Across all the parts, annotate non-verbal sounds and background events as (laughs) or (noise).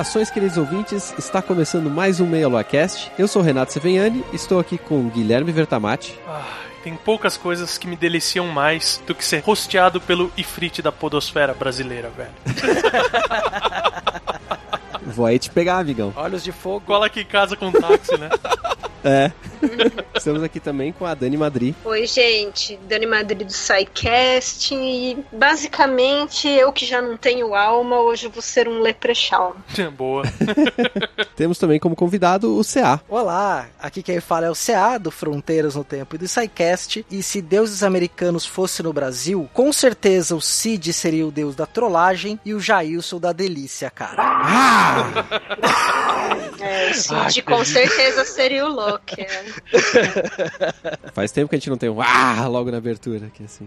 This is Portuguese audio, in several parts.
Saudações, queridos ouvintes. Está começando mais um Meia Lua Cast. Eu sou o Renato Seveniani, estou aqui com Guilherme Vertamati. Ah, tem poucas coisas que me deliciam mais do que ser rosteado pelo Ifrit da podosfera brasileira, velho. (laughs) Vou aí te pegar, amigão. Olhos de fogo. Cola aqui em casa com táxi, né? É. (laughs) Estamos aqui também com a Dani Madri. Oi, gente. Dani Madri do SciCast. E basicamente, eu que já não tenho alma, hoje vou ser um leprechaun. (laughs) Boa. (laughs) Temos também como convidado o CA. Olá, aqui quem fala é o CA do Fronteiras no Tempo e do SciCast. E se deuses americanos fosse no Brasil, com certeza o Cid seria o deus da trollagem e o Jailson da delícia, cara. Ah! (laughs) É, o Cid com certeza seria o Loki. É. (laughs) Faz tempo que a gente não tem um ah logo na abertura aqui assim.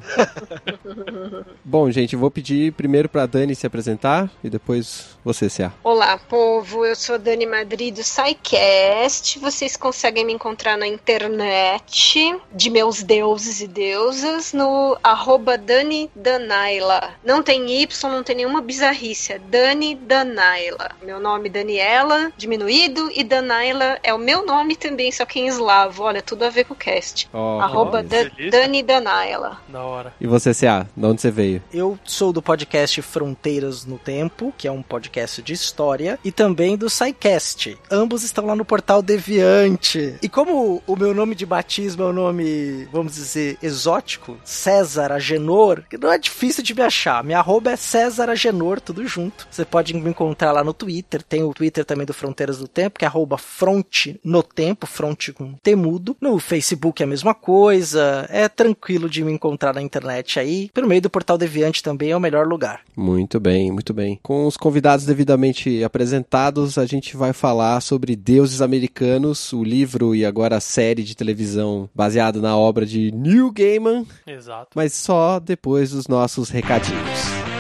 (laughs) Bom, gente, vou pedir primeiro pra Dani se apresentar e depois você, CA. Olá, povo. Eu sou Dani Madri do SciCast. Vocês conseguem me encontrar na internet de meus deuses e deusas no arroba Dani Danaila. Não tem Y, não tem nenhuma bizarrice. É Dani Danaila. Meu nome é Daniela, diminuído, e Danaila é o meu nome também, só que em eslavo. Olha, tudo a ver com o cast. Oh, arroba Da- Dani Danaila. Da hora. E você, CA, de onde você veio? Eu sou do podcast Fronteiras no Tempo, que é um podcast de história, e também do SciCast. Ambos estão lá no portal Deviante. E como o meu nome de batismo é um nome, vamos dizer, exótico, César Agenor, que não é difícil de me achar. Minha arroba é César Agenor, tudo junto. Você pode me encontrar lá no Twitter. Tem o Twitter também do Fronteiras do Tempo, que é arroba Fronte no Tempo, Fronte com temudo. No Facebook é a mesma coisa. É tranquilo de me encontrar na internet aí. Pelo meio do portal Deviante também é o melhor lugar. Muito bem, muito bem. Com os convidados devidamente apresentados, a gente vai falar sobre deuses americanos, o livro e agora a série de televisão baseada na obra de Neil Gaiman, Exato. mas só depois dos nossos recadinhos.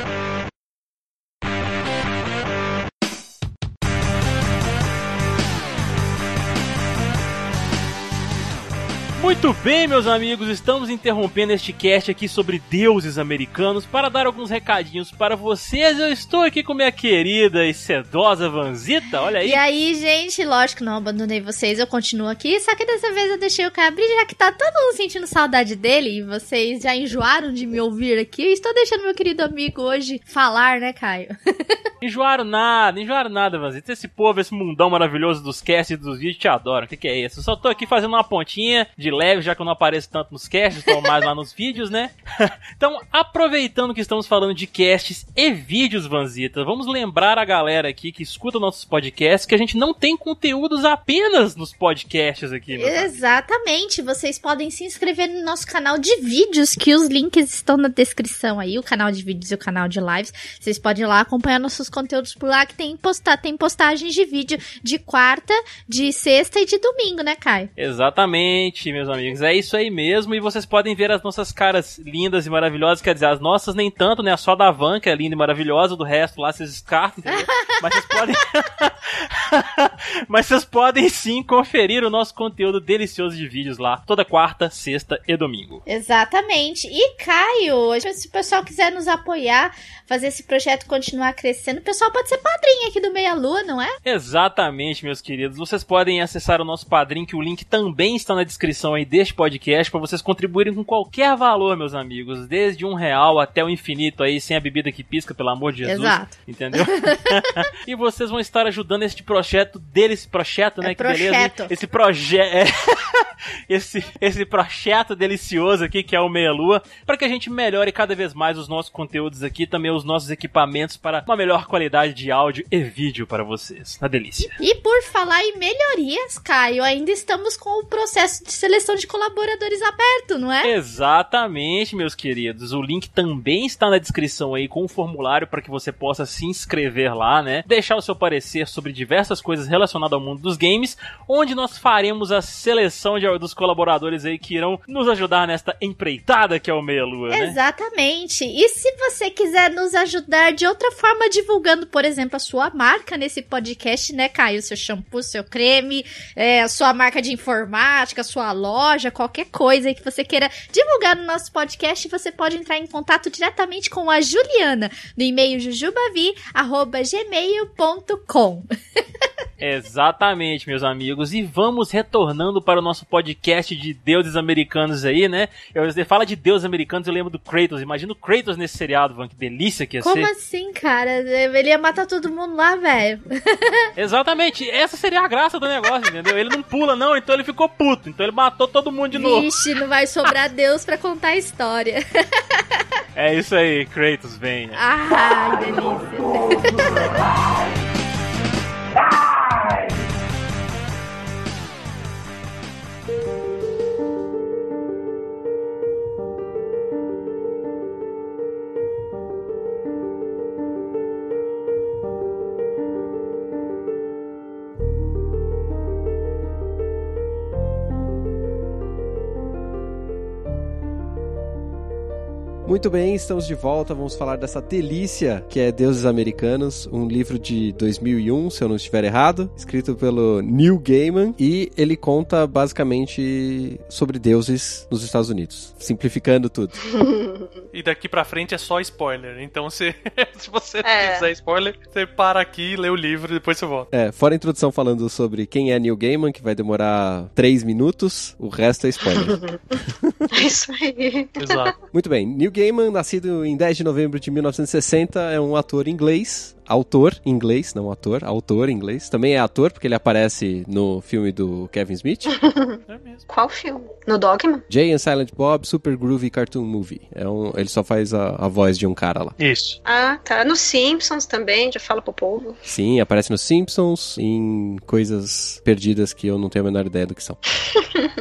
Muito bem, meus amigos, estamos interrompendo este cast aqui sobre deuses americanos para dar alguns recadinhos para vocês. Eu estou aqui com minha querida e sedosa Vanzita, olha aí. E aí, gente, lógico que não abandonei vocês, eu continuo aqui, só que dessa vez eu deixei o cabri, já que tá todo mundo sentindo saudade dele e vocês já enjoaram de me ouvir aqui, estou deixando meu querido amigo hoje falar, né, Caio? (laughs) Enjoaram nada, enjoaram nada, Vanzita. Esse povo, esse mundão maravilhoso dos casts e dos vídeos te adoram. O que, que é isso? Eu só tô aqui fazendo uma pontinha de leve, já que eu não apareço tanto nos casts, estou mais lá nos vídeos, né? (laughs) então, aproveitando que estamos falando de casts e vídeos, Vanzita, vamos lembrar a galera aqui que escuta nossos podcasts que a gente não tem conteúdos apenas nos podcasts aqui. Exatamente, vocês podem se inscrever no nosso canal de vídeos, que os links estão na descrição aí, o canal de vídeos e o canal de lives. Vocês podem ir lá acompanhar nossos conteúdos por lá, que tem, posta tem postagens de vídeo de quarta, de sexta e de domingo, né, Caio? Exatamente, meus amigos. É isso aí mesmo. E vocês podem ver as nossas caras lindas e maravilhosas. Quer dizer, as nossas nem tanto, né? Só da Van, que é linda e maravilhosa. Do resto lá vocês descartam, entendeu? (laughs) Mas vocês podem. (laughs) Mas vocês podem sim conferir o nosso conteúdo delicioso de vídeos lá. Toda quarta, sexta e domingo. Exatamente. E Caio, se o pessoal quiser nos apoiar, fazer esse projeto continuar crescendo, o pessoal pode ser padrinho aqui do Meia Lua, não é? Exatamente, meus queridos. Vocês podem acessar o nosso padrinho, que o link também está na descrição aí deste podcast para vocês contribuírem com qualquer valor, meus amigos, desde um real até o infinito aí, sem a bebida que pisca, pelo amor de Jesus. Exato. Entendeu? (laughs) e vocês vão estar ajudando este projeto dele, esse projeto, né? É que beleza. hein? projeto. Esse projeto. (laughs) esse, esse projeto delicioso aqui, que é o Meia Lua, para que a gente melhore cada vez mais os nossos conteúdos aqui, também os nossos equipamentos para uma melhor qualidade de áudio e vídeo para vocês. Uma delícia. E por falar em melhorias, Caio, ainda estamos com o processo de seleção de colaboradores aberto, não é? Exatamente, meus queridos. O link também está na descrição aí com o formulário para que você possa se inscrever lá, né? Deixar o seu parecer sobre diversas coisas relacionadas ao mundo dos games, onde nós faremos a seleção de, dos colaboradores aí que irão nos ajudar nesta empreitada que é o Meia Lua, né? Exatamente. E se você quiser nos ajudar de outra forma, divulgando, por exemplo, a sua marca nesse podcast, né, Caio? Seu shampoo, seu creme, é, a sua marca de informática, sua loja, qualquer coisa que você queira divulgar no nosso podcast, você pode entrar em contato diretamente com a Juliana no e-mail jujubavi.gmail.com. (laughs) Exatamente, meus amigos. E vamos retornando para o nosso podcast de deuses americanos aí, né? Eu, fala de deuses americanos, eu lembro do Kratos. Imagina o Kratos nesse seriado, Van. Que delícia que ia Como ser. assim, cara? Ele ia matar todo mundo lá, velho. (laughs) Exatamente. Essa seria a graça do negócio, entendeu? Ele não pula, não, então ele ficou puto. Então ele matou todo mundo de novo. Vixe, não vai sobrar Deus pra contar a história. (laughs) É isso aí, Kratos, venha. Ai, delícia. (laughs) Muito bem, estamos de volta. Vamos falar dessa delícia que é Deuses Americanos, um livro de 2001, se eu não estiver errado, escrito pelo Neil Gaiman e ele conta basicamente sobre deuses nos Estados Unidos, simplificando tudo. (laughs) E daqui pra frente é só spoiler. Então, se, (laughs) se você É. quiser spoiler, você para aqui, lê o livro e depois você volta. É, fora a introdução falando sobre quem é Neil Gaiman, que vai demorar 3 minutos, o resto é spoiler. (laughs) É isso aí. Exato. Muito bem, Neil Gaiman, nascido em 10 de novembro de 1960, é um ator inglês, autor inglês, não ator, autor inglês. Também é ator porque ele aparece no filme do Kevin Smith, (laughs) É mesmo. Qual filme? No Dogma? Jay and Silent Bob Super Groovy Cartoon Movie. É um, ele só faz a, a voz de um cara lá. Isso. Ah, tá. No Simpsons também, já fala pro povo. Sim, aparece nos Simpsons, em coisas perdidas que eu não tenho a menor ideia do que são. (laughs)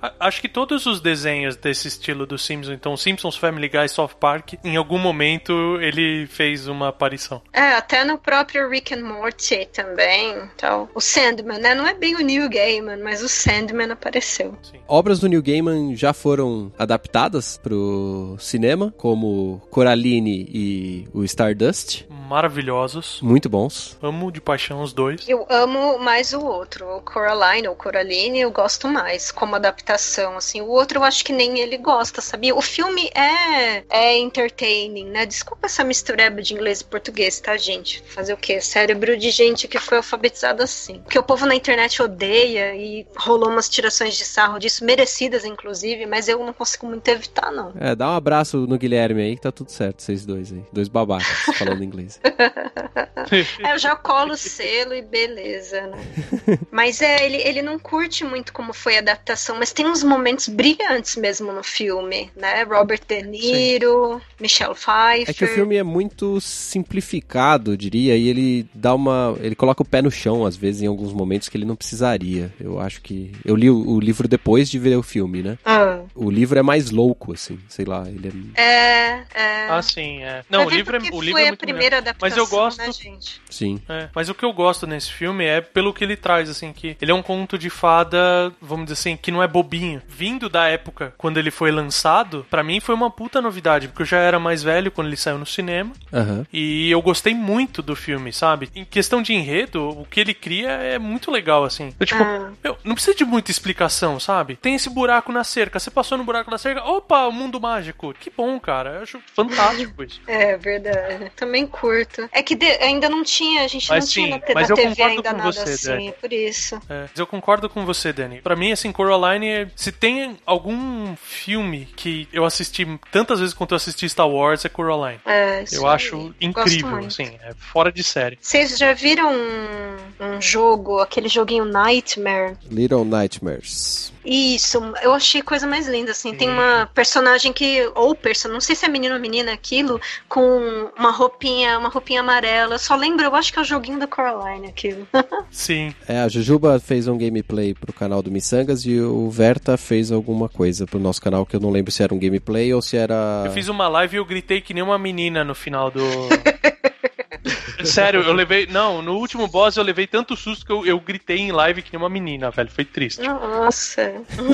A- Acho que todos os desenhos desse estilo do Simpsons, então Simpsons, Family Guy, South Park, em algum momento ele fez uma aparição. É, até no próprio Rick and Morty também. Então, o Sandman, né? Não é bem o Neil Gaiman, mas o Sandman apareceu. Obras do Neil Gaiman já foram adaptadas pro cinema, como Coraline e o Stardust. Maravilhosos. Muito bons. Amo de paixão os dois. Eu amo mais o outro, o Coraline ou Coraline, eu gosto mais como adaptação, assim. O outro eu acho que nem ele gosta, sabia? O filme é, é entertaining, né? Desculpa essa mistureba de inglês e português, tá, gente? Fazer o quê? Cérebro de gente que foi alfabetizado assim. Porque o povo na internet odeia e rolou umas tirações de sarro disso, merecidas inclusive, mas eu não consigo muito evitar, não. É, dá um abraço no Guilherme aí que tá tudo certo, vocês dois aí. Dois babacas falando (laughs) inglês. É, (laughs) eu já colo o selo e beleza, né? Mas é, ele, ele não curte muito como foi a adaptação, mas tem uns momentos brilhantes mesmo no filme, né? Robert De Niro, Michelle Pfeiffer. É que o filme é muito simplificado, eu diria, e ele dá uma. Ele coloca o pé no chão, às vezes, em alguns momentos que ele não precisaria. Eu acho que. Eu li o, o livro depois de ver o filme, né? Ah, O livro é mais louco, assim, sei lá, ele é. é, é. Ah, sim, é. Não, o ver livro é, o livro foi é a muito primeira melhor. Adaptação, Mas eu gosto. né, gente? Sim. É, mas o que eu gosto nesse filme é pelo que ele traz, assim, que ele é um conto de fada, vamos dizer assim, que não é bobinho. Vindo da época quando ele foi lançado, pra mim foi uma puta novidade, porque eu já era mais velho quando ele saiu no cinema. Aham. E eu gostei muito do filme, sabe? Em questão de enredo, o que ele cria é muito legal, assim. Eu, tipo, Ah. meu, não precisa de muita explicação, sabe? Tem esse buraco na cerca, você passou no buraco da cerca, opa, o mundo mágico. Que bom, cara. Eu acho fantástico isso. (laughs) É verdade. Também curto. Curto. É que de- ainda não tinha, a gente Mas não tinha sim, na, te- mas na eu TV concordo ainda com nada você, assim, Dani. é por isso. É, mas eu concordo com você, Dani. Pra mim, assim, Coraline, se tem algum filme que eu assisti tantas vezes quanto eu assisti Star Wars, é Coraline. É, isso Eu acho incrível, assim, é fora de série. Vocês já viram um, um jogo, aquele joguinho Nightmare? Little Nightmares. Isso, eu achei coisa mais linda, assim. Tem uma personagem que, ou person, não sei se é menino ou menina aquilo, com uma roupinha, uma roupinha amarela. Só lembro, eu acho que é o joguinho da Coraline aquilo. (laughs) Sim. É, a Jujuba fez um gameplay pro canal do Missangas e o Verta fez alguma coisa pro nosso canal que eu não lembro se era um gameplay ou se era. Eu fiz uma live e eu gritei que nem uma menina no final do. (laughs) Sério, eu levei. Não, no último boss eu levei tanto susto que eu, eu gritei em live que nem uma menina, velho. Foi triste. Nossa.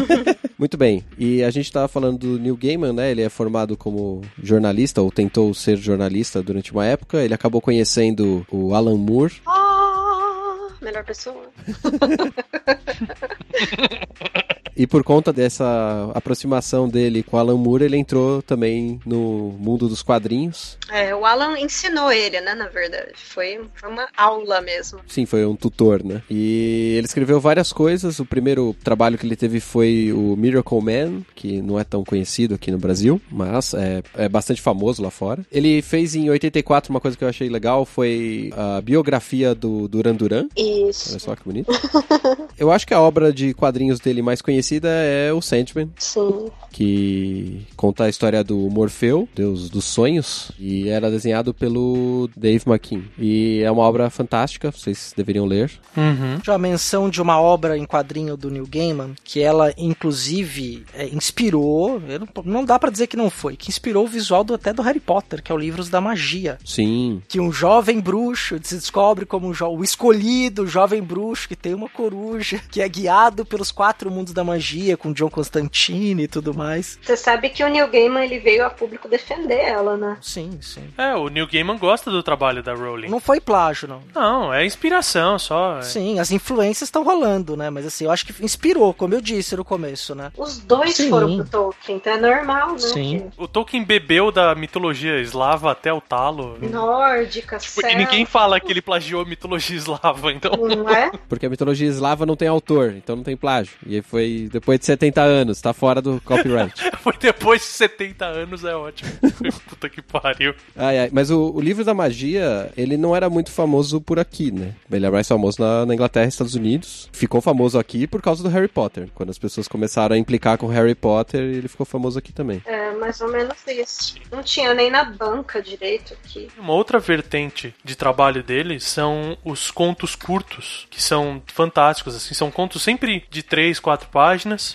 (laughs) Muito bem. E a gente tava falando do Neil Gaiman, né? Ele é formado como jornalista ou tentou ser jornalista durante uma época. Ele acabou conhecendo o Alan Moore. Ah, melhor pessoa. (laughs) E por conta dessa aproximação dele com o Alan Moore, ele entrou também no mundo dos quadrinhos. É, o Alan ensinou ele, né, na verdade. Foi, foi uma aula mesmo. Sim, foi um tutor, né? E ele escreveu várias coisas. O primeiro trabalho que ele teve foi o Miracle Man, que não é tão conhecido aqui no Brasil, mas é, é bastante famoso lá fora. Ele fez em 84 uma coisa que eu achei legal, foi a biografia do Duran Duran. Olha Isso, só que bonito. (laughs) eu acho que a obra de quadrinhos dele mais conhecida é o Sandman, sim. que conta a história do Morfeu, deus dos sonhos, e era desenhado pelo Dave McKean. E é uma obra fantástica, vocês deveriam ler. Uhum. Tinha uma menção de uma obra em quadrinho do Neil Gaiman, que ela, inclusive, é, inspirou, não, não dá pra dizer que não foi, que inspirou o visual do, até do Harry Potter, que é o Livros da Magia. Sim, Que um jovem bruxo se descobre como um jo- o escolhido, jovem bruxo que tem uma coruja, que é guiado pelos quatro mundos da magia, com John Constantine e tudo mais. Você sabe que o Neil Gaiman ele veio a público defender ela, né? Sim, sim. É, o Neil Gaiman gosta do trabalho da Rowling. Não foi plágio, não. Não, é inspiração só. é. Sim, as influências estão rolando, né? Mas assim, eu acho que inspirou, como eu disse no começo, né? Os dois Sim. foram pro Tolkien, então é normal, né? Sim. O Tolkien bebeu da mitologia eslava até o talo. Nórdica, Tipo, E ninguém fala que ele plagiou a mitologia eslava, então. não é? porque a mitologia eslava não tem autor, então não tem plágio. E aí depois de 70 anos, tá fora do copyright. (laughs) Foi depois de 70 anos, é ótimo. (laughs) Puta que pariu. ai, ai. Mas o, o livro da magia, ele não era muito famoso por aqui, né? Ele é mais famoso na, na Inglaterra e Estados Unidos. Ficou famoso aqui por causa do Harry Potter. Quando as pessoas começaram a implicar com o Harry Potter, ele ficou famoso aqui também. É, mais ou menos isso. Não tinha nem na banca direito aqui. Uma outra vertente de trabalho dele são os contos curtos, que são fantásticos, assim, são contos sempre de três, quatro páginas.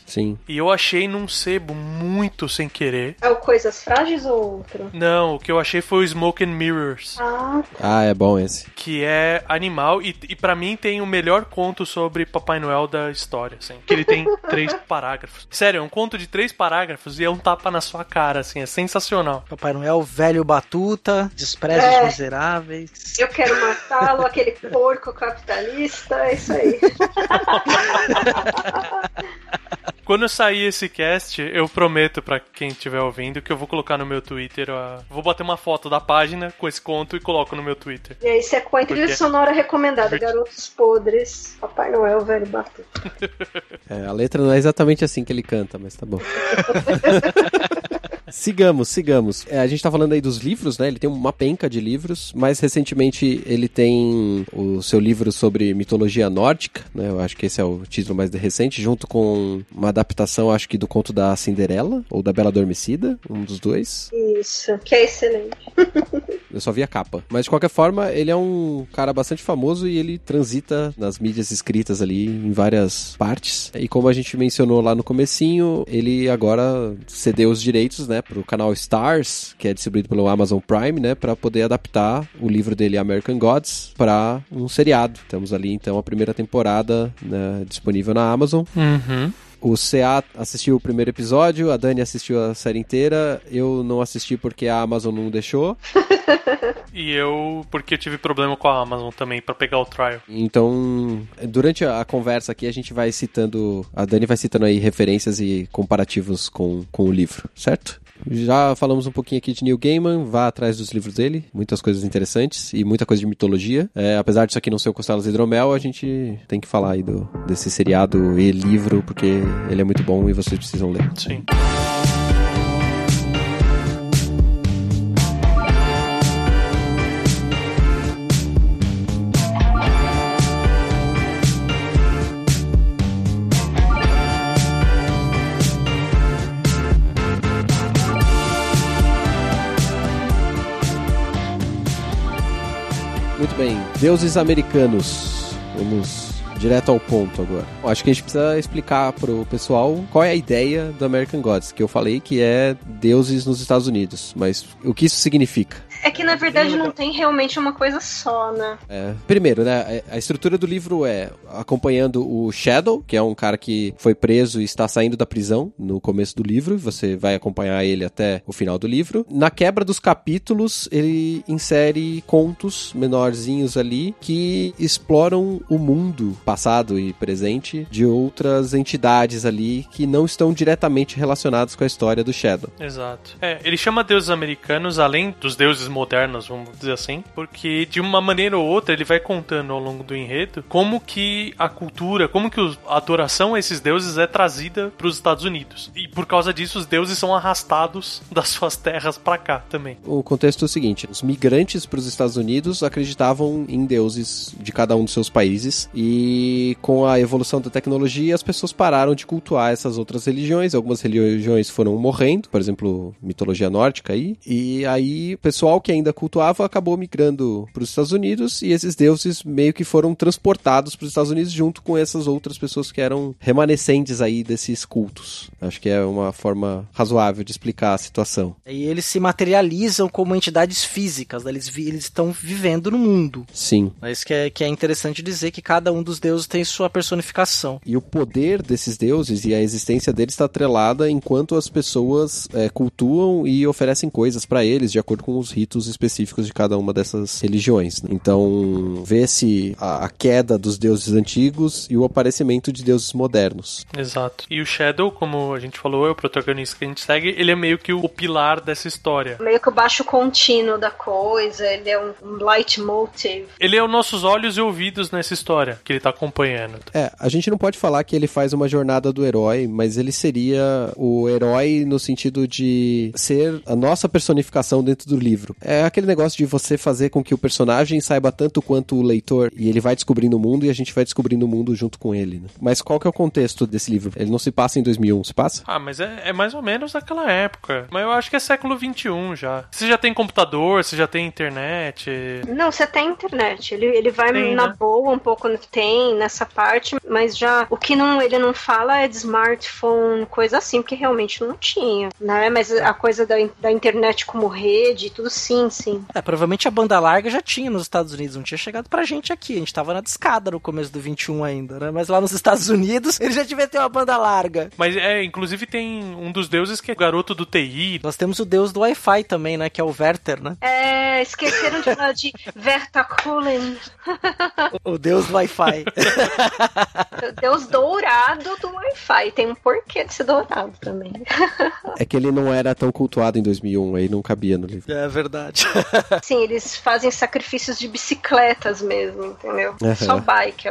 Sim. E eu achei num sebo muito sem querer. É o Coisas Frágeis ou outro? Não, o que eu achei foi o Smoke and Mirrors, Ah, Ah, é bom esse. que é animal e, e para mim tem o melhor conto sobre Papai Noel da história, assim. Que ele tem (laughs) três parágrafos. Sério, é um conto de três parágrafos e é um tapa na sua cara, assim, é sensacional. Papai Noel, velho batuta, despreza É. os miseráveis. eu quero matá-lo, aquele porco capitalista, é isso aí. (laughs) (laughs) Quando sair esse cast, eu prometo pra quem estiver ouvindo que eu vou colocar no meu Twitter. a- Vou bater uma foto da página com esse conto e coloco no meu Twitter. E aí, você é com a trilha Porque- sonora recomendada, Garotos Podres, Papai Noel, Velho Batuta. (laughs) É, a letra não é exatamente assim que ele canta, mas tá bom. (laughs) sigamos, sigamos. É, a gente tá falando aí dos livros, né? Ele tem uma penca de livros. Mais recentemente, ele tem o seu livro sobre mitologia nórdica, né? Eu acho que esse é o título mais recente, junto com uma adaptação, acho que do conto da Cinderela, ou da Bela Adormecida, um dos dois. Isso, que é excelente. (laughs) Eu só vi a capa. Mas de qualquer forma, ele é um cara bastante famoso e ele transita nas mídias escritas ali em várias partes. E como a gente mencionou lá no comecinho, ele agora cedeu os direitos, né, pro canal Stars, que é distribuído pelo Amazon Prime, né, para poder adaptar o livro dele American Gods para um seriado. Temos ali então a primeira temporada né, disponível na Amazon. Uhum. O CA assistiu o primeiro episódio, a Dani assistiu a série inteira, eu não assisti porque a Amazon não deixou. (laughs) E eu, porque eu tive problema com a Amazon também pra pegar o trial. Então, durante a a conversa aqui, a gente vai citando. A Dani vai citando aí referências e comparativos com, com o livro, certo? Já falamos um pouquinho aqui de Neil Gaiman, vá atrás dos livros dele, muitas coisas interessantes e muita coisa de mitologia. É, apesar disso aqui não ser o Costelas Hidromel, a gente tem que falar aí do, desse seriado e livro, porque ele é muito bom e vocês precisam ler. Sim. Bem, deuses americanos. Vamos direto ao ponto agora. Acho que a gente precisa explicar pro pessoal qual é a ideia do American Gods, que eu falei que é deuses nos Estados Unidos, mas o que isso significa? É que na verdade não tem realmente uma coisa só, né? É, primeiro, né, a estrutura do livro é acompanhando o Shadow, que é um cara que foi preso e está saindo da prisão no começo do livro, você vai acompanhar ele até o final do livro. Na quebra dos capítulos, ele insere contos menorzinhos ali que exploram o mundo passado e presente de outras entidades ali que não estão diretamente relacionadas com a história do Shadow. Exato. É, ele chama deuses americanos, além dos deuses modernos, vamos dizer assim, porque de uma maneira ou outra ele vai contando ao longo do enredo como que a cultura, como que a adoração a esses deuses é trazida para os Estados Unidos. E por causa disso os deuses são arrastados (laughs) das suas terras para cá também. O contexto é o seguinte: os migrantes para os Estados Unidos acreditavam em deuses de cada um dos seus países e com a evolução da tecnologia as pessoas pararam de cultuar essas outras religiões. Algumas religiões foram morrendo, por exemplo, mitologia nórdica aí, e aí o pessoal que ainda cultuava acabou migrando para os Estados Unidos e esses deuses meio que foram transportados para os Estados Unidos junto com essas outras pessoas que eram remanescentes aí desses cultos. Acho que é uma forma razoável de explicar a situação. E eles se materializam como entidades físicas, né? eles, vi, eles estão vivendo no mundo. Sim. É isso que é, que é interessante dizer que cada um dos deuses tem sua personificação. E o poder desses deuses e a existência deles está atrelada enquanto as pessoas é, cultuam e oferecem coisas para eles de acordo com os ritos específicos de cada uma dessas religiões. né? Então, vê-se a, a queda dos deuses antigos e o aparecimento de deuses modernos. Exato. E o Shadow, como a gente falou, é o protagonista que a gente segue, ele é meio que o pilar dessa história. Meio que o baixo contínuo da coisa, ele é um, um leitmotiv. Ele é os nossos olhos e ouvidos nessa história que ele tá acompanhando. É, a gente não pode falar que ele faz uma jornada do herói, mas ele seria o herói no sentido de ser a nossa personificação dentro do livro. É aquele negócio de você fazer com que o personagem saiba tanto quanto o leitor e ele vai descobrindo o mundo e a gente vai descobrindo o mundo junto com ele. né? Mas qual que é o contexto desse livro? Ele não se passa em 2001, se passa? Ah, mas é, é mais ou menos daquela época. Mas eu acho que é século XXI já. Você já tem computador, você já tem internet. Não, você tem internet. Ele, ele vai Tem, na né? boa um pouco, tem nessa parte, mas já o que não, ele não fala é de smartphone, coisa assim, porque realmente não tinha, né? Mas a coisa da, da internet como rede, tudo sim, sim. É, provavelmente a banda larga já tinha nos Estados Unidos, não tinha chegado pra gente aqui. A gente tava na discada no começo do 21 ainda, né? Mas lá nos (laughs) Estados Unidos ele já devia ter uma banda larga. Mas é, inclusive tem um dos deuses que é o garoto do TI. Nós temos o deus do Wi-Fi também, né? Que é o Werther, né? É, esqueceram de falar de (laughs) Vertakulen, O deus do Wi-Fi. (laughs) Deus dourado do Wi-Fi. Tem um porquê de ser dourado também. É que ele não era tão cultuado em 2001, aí não cabia no livro. é verdade. (laughs) Sim, eles fazem sacrifícios de bicicletas mesmo, entendeu? Aham. Só bike.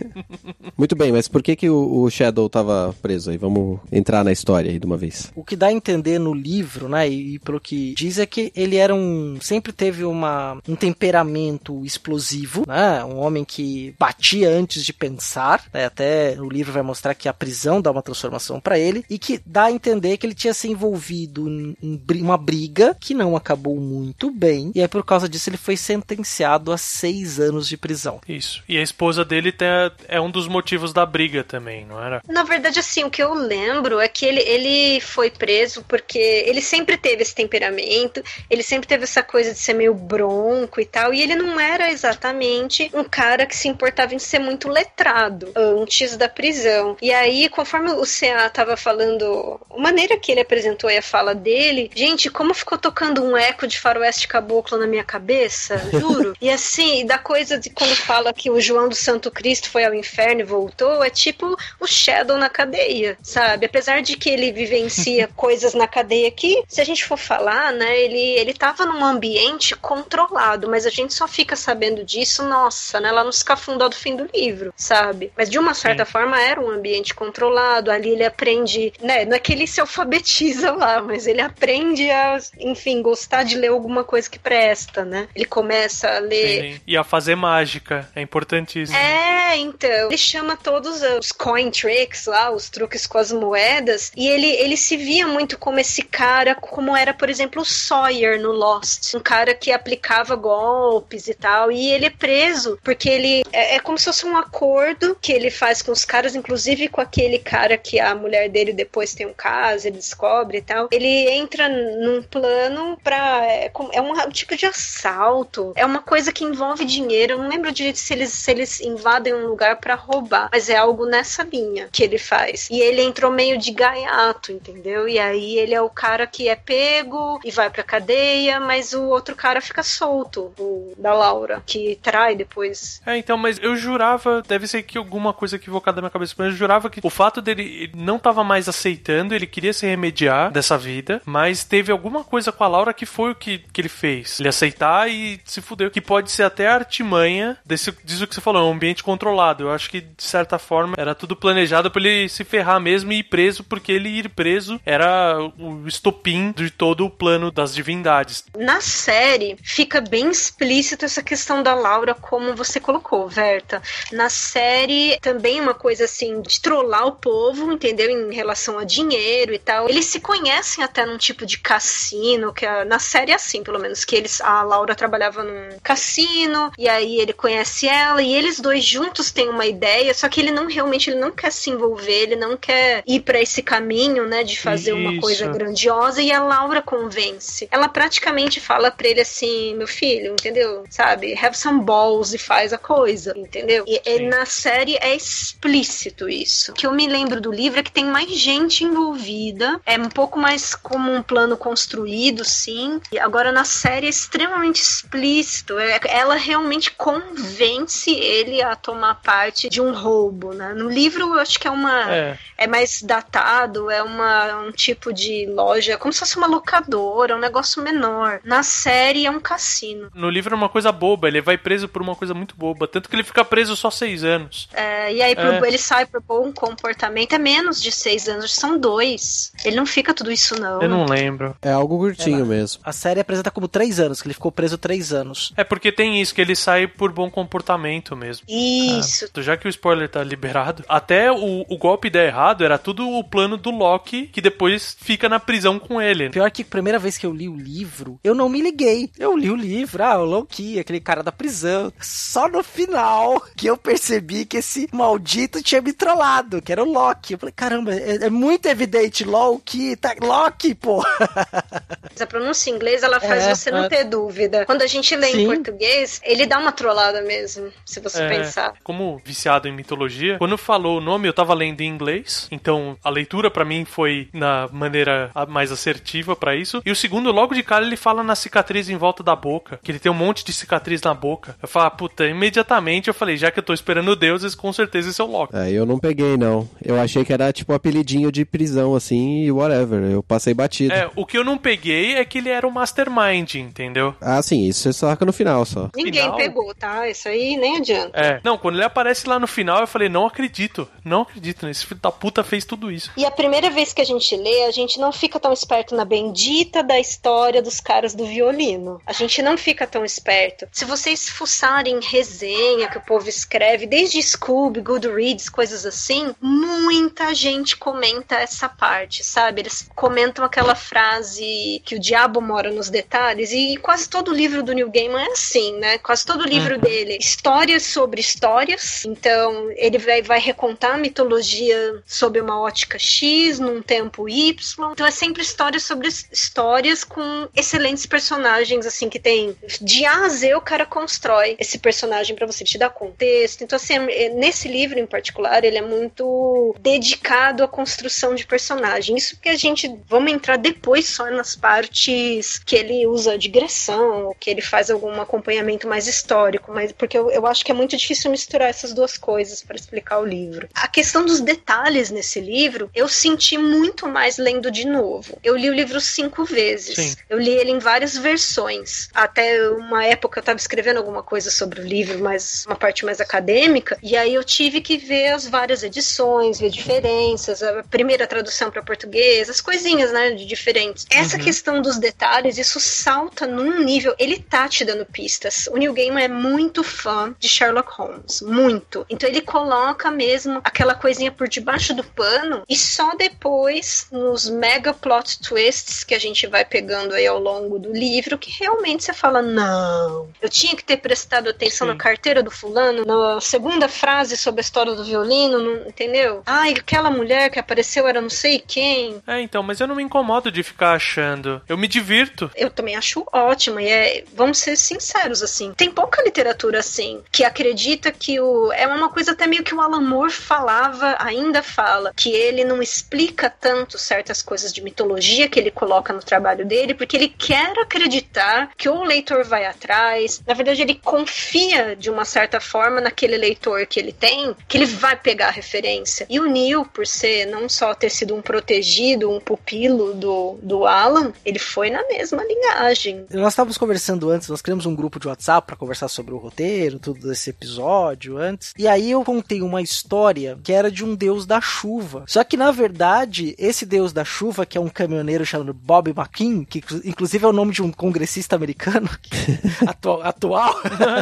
(laughs) Muito bem, mas por que que o, o Shadow tava preso aí? Vamos entrar na história aí de uma vez. O que dá a entender no livro, né, e, pelo que diz é que ele era um sempre teve uma um temperamento explosivo, né, um homem que batia antes de pensar, né, até o livro vai mostrar que a prisão dá uma transformação pra ele e que dá a entender que ele tinha se envolvido em, em uma briga que não acabou muito bem e aí por causa disso ele foi sentenciado a seis anos de prisão. Isso. E a esposa dele tem- é um dos motivos da briga também, não era? Na verdade, assim, o que eu lembro é que ele, ele foi preso porque ele sempre teve esse temperamento, ele sempre teve essa coisa de ser meio bronco e tal, e ele não era exatamente um cara que se importava em ser muito letrado. antes da prisão. E aí, conforme o CA tava falando, a maneira que ele apresentou a fala dele, gente, como ficou tocando um eco de faroeste caboclo na minha cabeça, juro. e assim, da coisa de quando fala que o João do Santo Cristo foi ao inferno e voltou, é tipo o Shadow na cadeia, sabe? Apesar de que ele vivencia (laughs) coisas na cadeia que, se a gente for falar, né, ele, ele tava num ambiente controlado, mas a gente só fica sabendo disso, nossa, né, lá no escafundó do fim do livro, sabe? Mas de uma certa Sim. forma era um ambiente controlado, ali ele aprende, né, não é que ele se alfabetiza lá, mas ele aprende a, enfim, gostar de ler alguma coisa que presta, né? Ele começa a ler... Sim. E a fazer mágica, é importantíssimo. É, então, ele chama todos os coin tricks lá, os truques com as moedas, e ele, ele se via muito como esse cara, como era, por exemplo, o Sawyer no Lost, um cara que aplicava golpes e tal, e ele é preso porque ele é, é como se fosse um acordo que ele faz com os caras, inclusive com aquele cara que a mulher dele depois tem um caso, ele descobre e tal. Ele entra num plano pra. É, é um, um, tipo de assalto, é uma coisa que envolve dinheiro. Eu não lembro direito se eles, se eles invadem um lugar para roubar, mas é algo nessa linha que ele faz. E ele entrou meio de gaiato, entendeu? E aí ele é o cara que é pego e vai pra cadeia, mas o outro cara fica solto, o da Laura, que trai depois. É, então, mas eu jurava, deve ser que alguma coisa equivocada na minha cabeça, mas eu jurava que o fato dele não tava mais aceitando, ele queria se remediar dessa vida, mas teve alguma coisa com a Laura que foi que, que ele fez. Ele aceitar e se fudeu. Que pode ser até a artimanha desse, disso que você falou, é um ambiente controlado. Eu acho que, de certa forma, era tudo planejado pra ele se ferrar mesmo e ir preso, porque ele ir preso era o estopim de todo o plano das divindades. Na série, fica bem explícito essa questão da Laura, como você colocou, Verta. Na série, também uma coisa assim, de trollar o povo, entendeu? Em relação a dinheiro e tal. Eles se conhecem até num tipo de cassino, que é, na série é assim, pelo menos, que eles, a Laura trabalhava num cassino, e aí ele conhece ela, e eles dois juntos têm uma ideia, só que ele não realmente ele não quer se envolver, ele não quer ir para esse caminho, né, de fazer Isso. uma coisa grandiosa, e a Laura convence. Ela praticamente fala pra ele assim, meu filho, entendeu? Sabe? Have some balls e faz a coisa, entendeu? E, e na série é explícito isso. O que eu me lembro do livro é que tem mais gente envolvida, é um pouco mais como um plano construído, sim. E agora na série é extremamente explícito. É, ela realmente convence ele a tomar parte de um roubo, né? No livro eu acho que é uma é, é mais datado, é uma um tipo de loja, como se fosse uma locadora, um negócio menor. Na série é um cassino. No livro é uma coisa boba, ele vai preso por uma coisa muito boba, tanto que ele fica preso só seis anos. É, e aí é. ele sai por bom comportamento, é menos de seis anos, são dois. Ele não fica tudo isso não. Eu não lembro. É algo curtinho é, mesmo. A série apresenta como três anos, que ele ficou preso três anos. É porque tem isso, que ele sai por bom comportamento mesmo. Isso. Ah, já que o spoiler tá liberado, até o, o golpe der errado era tudo o plano do Loki, que depois fica na prisão com ele. Pior que a primeira vez que eu li o livro, eu não me liguei. Eu li o livro, ah, o Loki, aquele cara da prisão. Só no final que eu percebi que esse maldito tinha me trollado, que era o Loki. Eu falei, caramba, é, é muito evidente, Loki, tá, Loki, pô. (laughs) A pronúncia em inglês, ela faz é, você não é. ter dúvida. Quando a gente lê Sim. em português, ele dá uma trollada mesmo, se você é, pensar. Como viciado em mitologia, quando falou o nome, eu tava lendo em inglês, então a leitura para mim foi na maneira mais assertiva para isso. E o segundo, logo de cara, ele fala na cicatriz em volta da boca, que ele tem um monte de cicatriz na boca. Eu falo, ah, puta, imediatamente eu falei, já que eu tô esperando deuses, com certeza esse é o Loki. É, eu não peguei, não. Eu achei que era tipo um apelidinho de prisão, assim, e whatever. Eu passei batido. É, o que eu não peguei é que ele era o mastermind, entendeu? Ah, sim, isso você saca no final só. Ninguém final... pegou, tá? Isso aí nem adianta. É, não, quando ele aparece lá no final, eu falei, não acredito, não acredito, esse filho da puta fez tudo isso. E a primeira vez que a gente lê, a gente não fica tão esperto na bendita da história dos caras do violino. A gente não fica tão esperto. Se vocês fuçarem resenha que o povo escreve, desde Scooby, Goodreads, coisas assim, muita gente comenta essa parte, sabe? Eles comentam aquela frase que o diabo mora nos detalhes e quase todo livro do Neil Gaiman é assim, né? Quase todo livro uhum. dele, histórias sobre histórias. Então, ele vai, vai recontar a mitologia sob uma ótica X, num tempo Y. Então, é sempre histórias sobre histórias com excelentes personagens, assim, que tem de A a Z o cara constrói esse personagem para você te dar contexto. Então, assim, é, nesse livro em particular, ele é muito dedicado à construção de personagem. Isso porque a gente vamos entrar depois só nas partes que ele usa digressão, que ele faz algum acompanhamento mais histórico, mas porque eu, eu acho que é muito difícil misturar essas duas coisas para explicar o livro. A questão dos detalhes nesse livro, eu senti muito mais lendo de novo. Eu li o livro cinco vezes. Sim. Eu li ele em várias versões. Até uma época eu estava escrevendo alguma coisa sobre o livro, mas uma parte mais acadêmica, e aí eu tive que ver as várias edições, ver diferenças, a primeira tradução para português, as coisinhas, né, de diferentes. Essa questão dos detalhes, isso salta num nível, ele tá te dando pistas. O Neil Gaiman é muito fã de Sherlock Holmes, muito. Então ele coloca mesmo aquela coisinha por debaixo do pano e só depois nos mega plot twists que a gente vai pegando aí ao longo do livro que realmente você fala não. Eu tinha que ter prestado atenção Sim. na carteira do fulano, na segunda frase sobre a história do violino, não- entendeu? Ai, aquela mulher que apareceu era não sei quem. É, então, mas eu não me incomodo de ficar achando. Eu me divirto. Eu também acho ótima e é, vamos ser sinceros assim. Tem pouca literatura assim que acredita que o é uma coisa até meio que o Alan Moore falava, ainda fala, que ele não explica tanto certas coisas de mitologia que ele coloca no trabalho dele, porque ele quer acreditar que o leitor vai atrás. Na verdade, ele confia de uma certa forma naquele leitor que ele tem, que ele vai pegar a referência. E o Neil, por ser não só ter sido um protegido, um pupilo do, do Alan, ele foi na mesma linhagem. Nós estávamos conversando antes, nós criamos um grupo de WhatsApp pra conversar sobre o roteiro, tudo desse episódio antes. E aí eu contei uma história que era de um deus da chuva. Só que na verdade, esse deus da chuva, que é um caminhoneiro chamado Bob McKean, que inclusive é o nome de um congressista americano (laughs) atu- atual,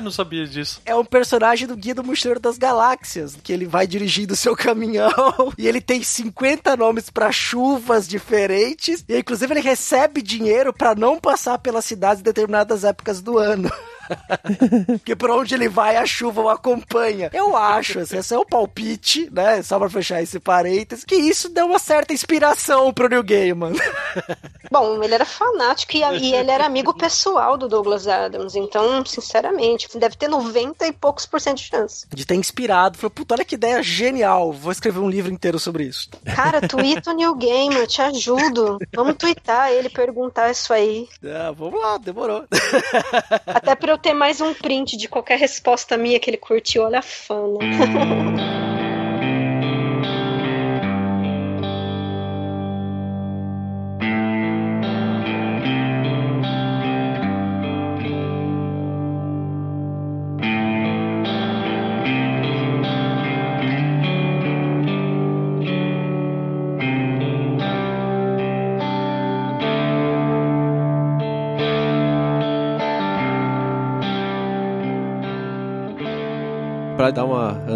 não sabia disso. é um personagem do Guia do Mochileiro das Galáxias, que ele vai dirigindo o seu caminhão (laughs) e ele tem 50 nomes pra chuvas diferentes e inclusive ele recebe dinheiro não passar pelas cidades em determinadas épocas do ano. (laughs) Porque por onde ele vai, a chuva o acompanha. Eu acho, assim, esse é o palpite, né? Só pra fechar esse parênteses, que isso deu uma certa inspiração pro New Gaiman. (laughs) Bom, ele era fanático e, e ele era amigo pessoal do Douglas Adams, então, sinceramente, deve ter 90 e poucos por cento de chance. De ter inspirado. Falei, puta, olha que ideia genial. Vou escrever um livro inteiro sobre isso. Cara, tuita o New Game, eu te ajudo. Vamos twittar ele, perguntar isso aí. Ah, vamos lá, demorou. Até pra eu ter mais um print de qualquer resposta minha que ele curtiu, olha a fama. Pra (laughs)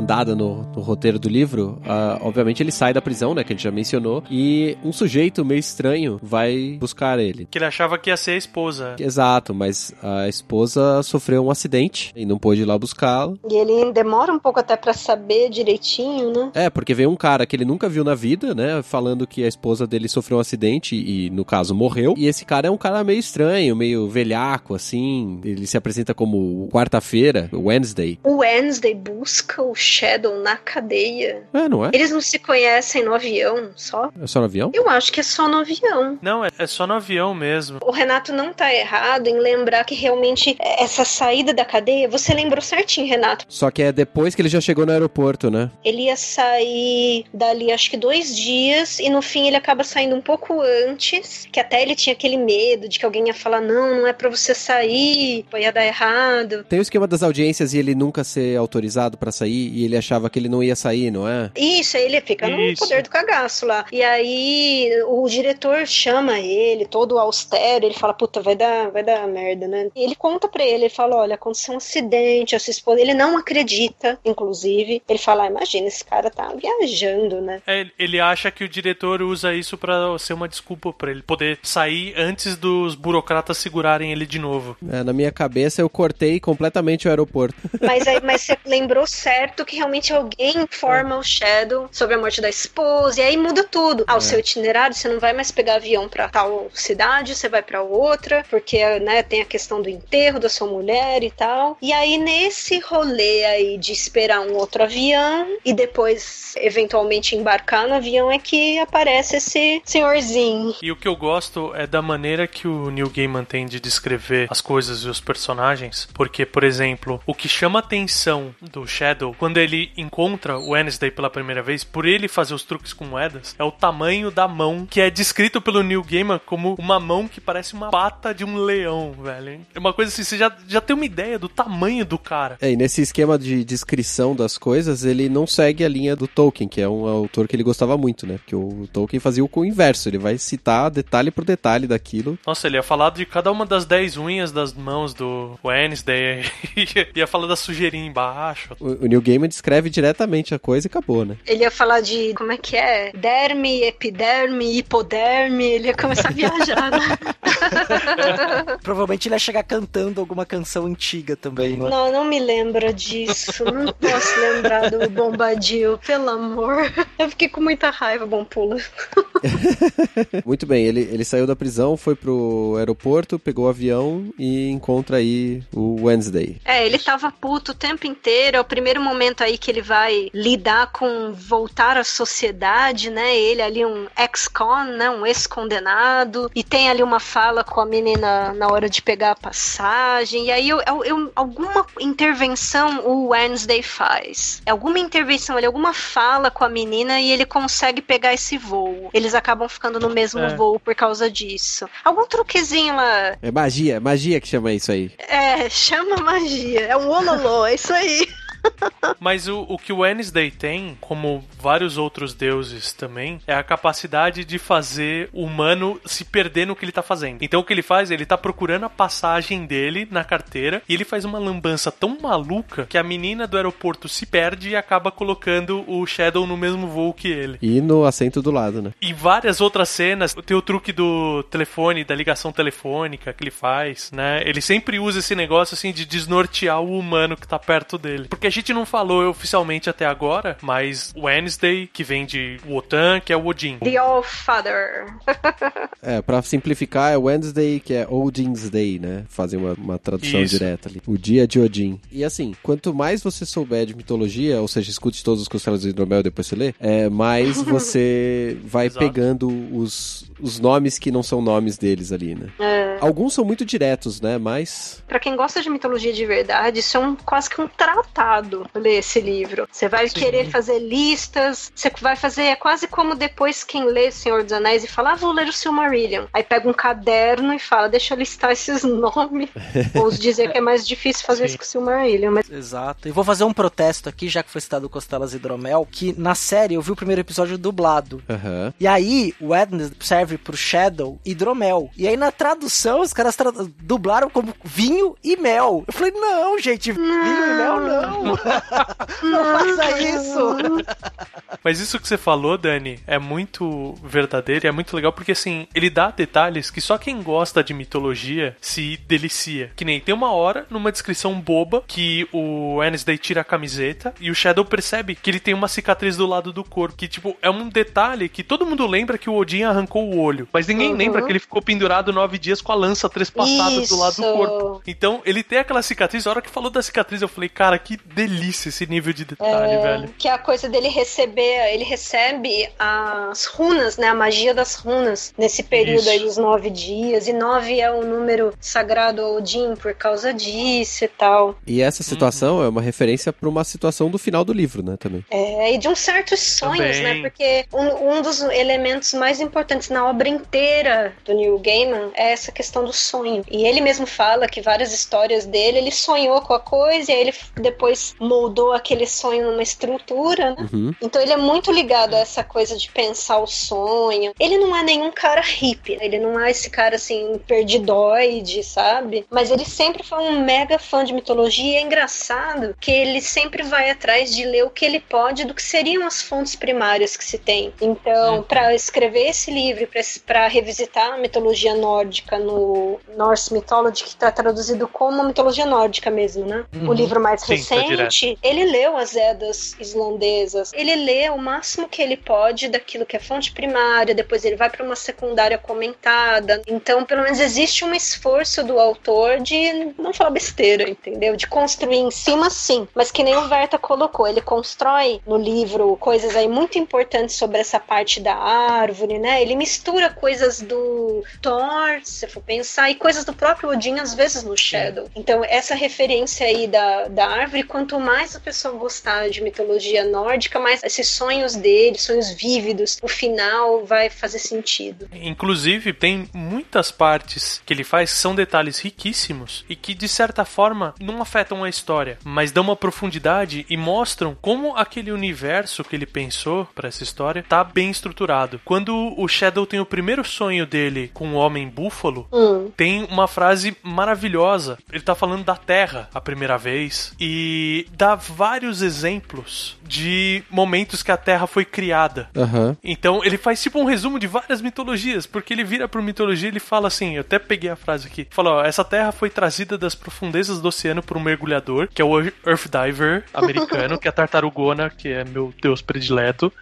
andada no, no roteiro do livro, ah, obviamente ele sai da prisão, né, que a gente já mencionou, e um sujeito meio estranho vai buscar ele. Que ele achava que ia ser a esposa. Exato, mas a esposa sofreu um acidente e não pôde ir lá buscá-lo. E ele demora um pouco até pra saber direitinho, né? É, porque veio um cara que ele nunca viu na vida, né? Falando que a esposa dele sofreu um acidente e, no caso, morreu. E esse cara é um cara meio estranho, meio velhaco, assim. Ele se apresenta como quarta-feira, Wednesday. O Wednesday busca o Shadow na cadeia. É, não é? Eles não se conhecem no avião só? É só no avião? Eu acho que é só no avião. Não, é, é só no avião mesmo. O Renato não tá errado em lembrar que realmente essa saída da cadeia, você lembrou certinho, Renato. Só que é depois que ele já chegou no aeroporto, né? Ele ia sair dali acho que dois dias e no fim ele acaba saindo um pouco antes, que até ele tinha aquele medo de que alguém ia falar não, não é pra você sair, ia dar errado. Tem o esquema das audiências e ele nunca ser autorizado pra sair e ele achava que ele não ia sair, não é? Isso, aí ele fica no Isso. poder do cagaço lá. E aí o diretor chama ele, todo austero, ele fala, puta, vai dar, vai dar merda, né? E ele conta pra ele, ele fala, olha, aconteceu um acidente, a sua esposa, ele não acredita, inclusive. Ele fala, ah, imagina, esse cara tá viajando, né? É, ele acha que o diretor usa isso pra ser uma desculpa pra ele poder sair antes dos burocratas segurarem ele de novo. É, na minha cabeça eu cortei completamente o aeroporto. Mas aí, mas você lembrou certo que realmente alguém informa o Shadow sobre a morte da esposa, e aí muda tudo. Ah, o É. seu itinerário, você não vai mais pegar avião pra tal cidade, você vai pra outra, porque né, tem a questão do enterro da sua mulher e tal. E aí, nesse rolê aí de esperar um outro avião e depois eventualmente embarcar no avião, é que aparece esse senhorzinho. E o que eu gosto é da maneira que o Neil Gaiman tem de descrever as coisas e os personagens, porque, por exemplo, o que chama a atenção do Shadow quando ele encontra o Wednesday pela primeira vez, por ele fazer os truques com moedas, é o tamanho da mão que é descrito pelo Neil Gaiman como uma mão que parece uma pata de um leão, velho. É uma coisa assim, você já, já tem uma ideia do tamanho do cara. É, e nesse esquema de descrição das coisas, ele não segue a linha do Tolkien, que é um autor que ele gostava muito, né? Porque o Tolkien fazia o inverso, ele vai citar detalhe por detalhe daquilo. Nossa, ele ia falar de cada uma das dez unhas das mãos do Wednesday, (laughs) ia falar da sujeirinha embaixo. O, o Neil Gaiman descreve diretamente a coisa e acabou, né? Ele ia falar de, como é que é? Derme, epiderme, hipoderme, ele ia começar a viajar, né? (laughs) Provavelmente ele ia chegar cantando alguma canção antiga também, né? Não, não me lembra disso. Não posso lembrar do Bombadil, pelo amor. Eu fiquei com muita raiva, bom pulo. (laughs) (laughs) Muito bem, ele, ele saiu da prisão, foi pro aeroporto, pegou o avião e encontra aí o Wednesday. É, ele tava puto o tempo inteiro. É o primeiro momento aí que ele vai lidar com voltar à sociedade, né? Ele ali, um ex-con, né? Um ex-condenado. E tem ali uma fala com a menina na hora de pegar a passagem. E aí, eu, eu- eu- alguma intervenção o Wednesday faz. Alguma intervenção ali, alguma fala com a menina e ele consegue pegar esse voo. Eles acabam ficando no mesmo É. voo por causa disso. Algum truquezinho lá. É magia, magia que chama isso aí. É, chama magia. É um ololô, é isso aí. (laughs) Mas o, o que o Wednesday tem, como vários outros deuses também, é a capacidade de fazer o humano se perder no que ele tá fazendo. Então o que ele faz? Ele tá procurando a passagem dele na carteira e ele faz uma lambança tão maluca que a menina do aeroporto se perde e acaba colocando o Shadow no mesmo voo que ele. E no assento do lado, né? E várias outras cenas, tem o truque do telefone, da ligação telefônica que ele faz, né? Ele sempre usa esse negócio assim de desnortear o humano que tá perto dele. Porque gente não falou oficialmente até agora, mas Wednesday, que vem de Wotan, que é o Odin. The All Father. É, pra simplificar, é Wednesday, que é Odin's Day, né? Fazem uma, uma tradução Isso. direta ali. O dia de Odin. E assim, quanto mais você souber de mitologia, ou seja, escute todos os Costelos de Hidromel e depois você lê, é, mais (laughs) você vai Exato. pegando os, os nomes que não são nomes deles ali, né? É, Alguns são muito diretos, né? Mas. Pra quem gosta de mitologia de verdade, isso é um, quase que um tratado ler esse livro. Você vai querer fazer listas, você vai fazer, é quase como depois quem lê Senhor dos Anéis e fala, ah, vou ler o Silmarillion. Aí pega um caderno e fala, deixa eu listar esses (laughs) nomes. (laughs) Ou dizer que é mais difícil fazer Sim. isso com o Silmarillion, mas Exato. E vou fazer um protesto aqui, já que foi citado Costelas Hidromel, que na série eu vi o primeiro episódio dublado. Aham. E aí, o Wednesday serve pro Shadow hidromel. E aí, na tradução, os caras tra- dublaram como vinho e mel. Eu falei, não, gente, vinho e mel não. não (laughs) faça isso. Mas isso que você falou, Dani, é muito verdadeiro e é muito legal porque, assim, ele dá detalhes que só quem gosta de mitologia se delicia. Que nem tem uma hora, numa descrição boba, que o Wednesday tira a camiseta e o Shadow percebe que ele tem uma cicatriz do lado do corpo. Que, tipo, é um detalhe que todo mundo lembra que o Odin arrancou o olho. Mas ninguém Uhum. lembra que ele ficou pendurado nove dias com a lança trespassada do lado do Isso. corpo. Então, ele tem aquela cicatriz. A hora que falou da cicatriz, eu falei, cara, que delícia esse nível de detalhe, velho. que é a coisa dele receber, ele recebe as runas, né, a magia das runas nesse período Isso. aí dos nove dias, e nove é o número sagrado a Odin por causa disso e tal. E essa situação é uma referência pra uma situação do final do livro, né? Também. É, e de uns certos sonhos, Também. né, porque um, um dos elementos mais importantes na obra inteira do Neil Gaiman é essa questão do sonho. E ele mesmo fala que várias histórias dele, ele sonhou com a coisa, e aí ele depois moldou aquele sonho numa estrutura, né? Uhum. Então ele é muito ligado a essa coisa de pensar o sonho. Ele não é nenhum cara hippie, ele não é esse cara assim, perdidoide, sabe? Mas ele sempre foi um mega fã de mitologia e é engraçado que ele sempre vai atrás de ler o que ele pode do que seriam as fontes primárias que se tem. Então, para escrever esse livro, para revisitar a mitologia nórdica no Norse Mythology, que está traduzido como mitologia nórdica mesmo, né? O livro mais Sim, tá recente, ele leu as Edas islandesas, ele lê o máximo que ele pode daquilo que é fonte primária, depois ele vai para uma secundária comentada. Então, pelo menos existe um esforço do autor de não falar besteira, entendeu? De construir em cima, sim, mas que nem o Verta colocou, ele constrói no livro coisas aí muito importantes sobre essa parte da árvore, né? Ele mistura coisas do Thor, se for pensar, e coisas do próprio Odin, às vezes no Shadow. Então, essa referência aí da, da árvore, quanto mais a pessoa gostar de mitologia nórdica, mais esses sonhos dele, sonhos vívidos, o final vai fazer sentido. Inclusive, tem muitas partes que ele faz que são detalhes riquíssimos e que, de certa forma, não afetam a história, mas dão uma profundidade e mostram como aquele universo que ele pensou para essa história tá bem estruturado. Quando o Shadow tem o primeiro sonho dele com o Homem Búfalo, Hum. tem uma frase maravilhosa. Ele tá falando da Terra a primeira vez e dá vários exemplos de momentos que a Terra foi criada. Aham. Então ele faz tipo um resumo de várias mitologias, porque ele vira por mitologia e ele fala assim, eu até peguei a frase aqui, fala, ó, essa terra foi trazida das profundezas do oceano por um mergulhador, que é o Earth Diver americano, que é a tartarugona, que é meu deus predileto.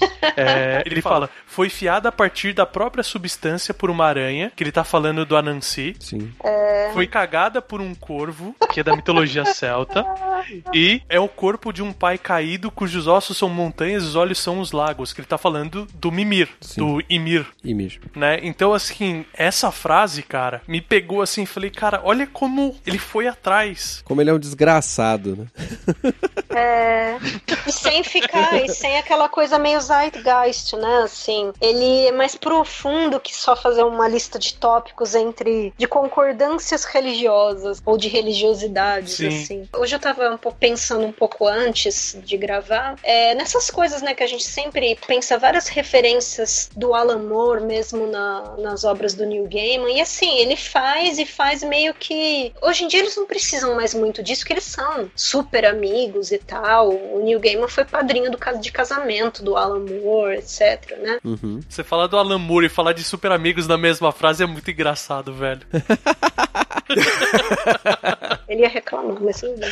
(laughs) É, ele fala, foi fiada a partir da própria substância por uma aranha, que ele tá falando do Anansi. Sim. Foi cagada por um corvo, que é da mitologia (laughs) celta. E é o corpo de um pai caído, cujos ossos são montanhas e os olhos são os lagos. Que ele tá falando do Mimir, Sim. do Ymir, Imir. né? Então, assim, essa frase, cara, me pegou assim. Falei, cara, olha como ele foi atrás. Como ele é um desgraçado, né? É, e sem ficar, e sem aquela coisa meio zeitgeist, né? Assim, ele é mais profundo que só fazer uma lista de tópicos entre de concordâncias religiosas ou de religiosidades, Sim. assim. Hoje eu tava um pouco pensando um pouco antes de gravar, é, nessas coisas, né, que a gente sempre pensa várias referências do Alan Moore mesmo na- nas obras do Neil Gaiman, e assim, ele faz e faz meio que. Hoje em dia eles não precisam mais muito disso, porque eles são super amigos e tal. O Neil Gaiman foi padrinho do caso de casamento do Alan Moore, etc, né? Uhum. Você falar do Alan Moore e falar de super amigos na mesma frase é muito engraçado, velho. (laughs) Ele ia reclamar, mas tudo bem.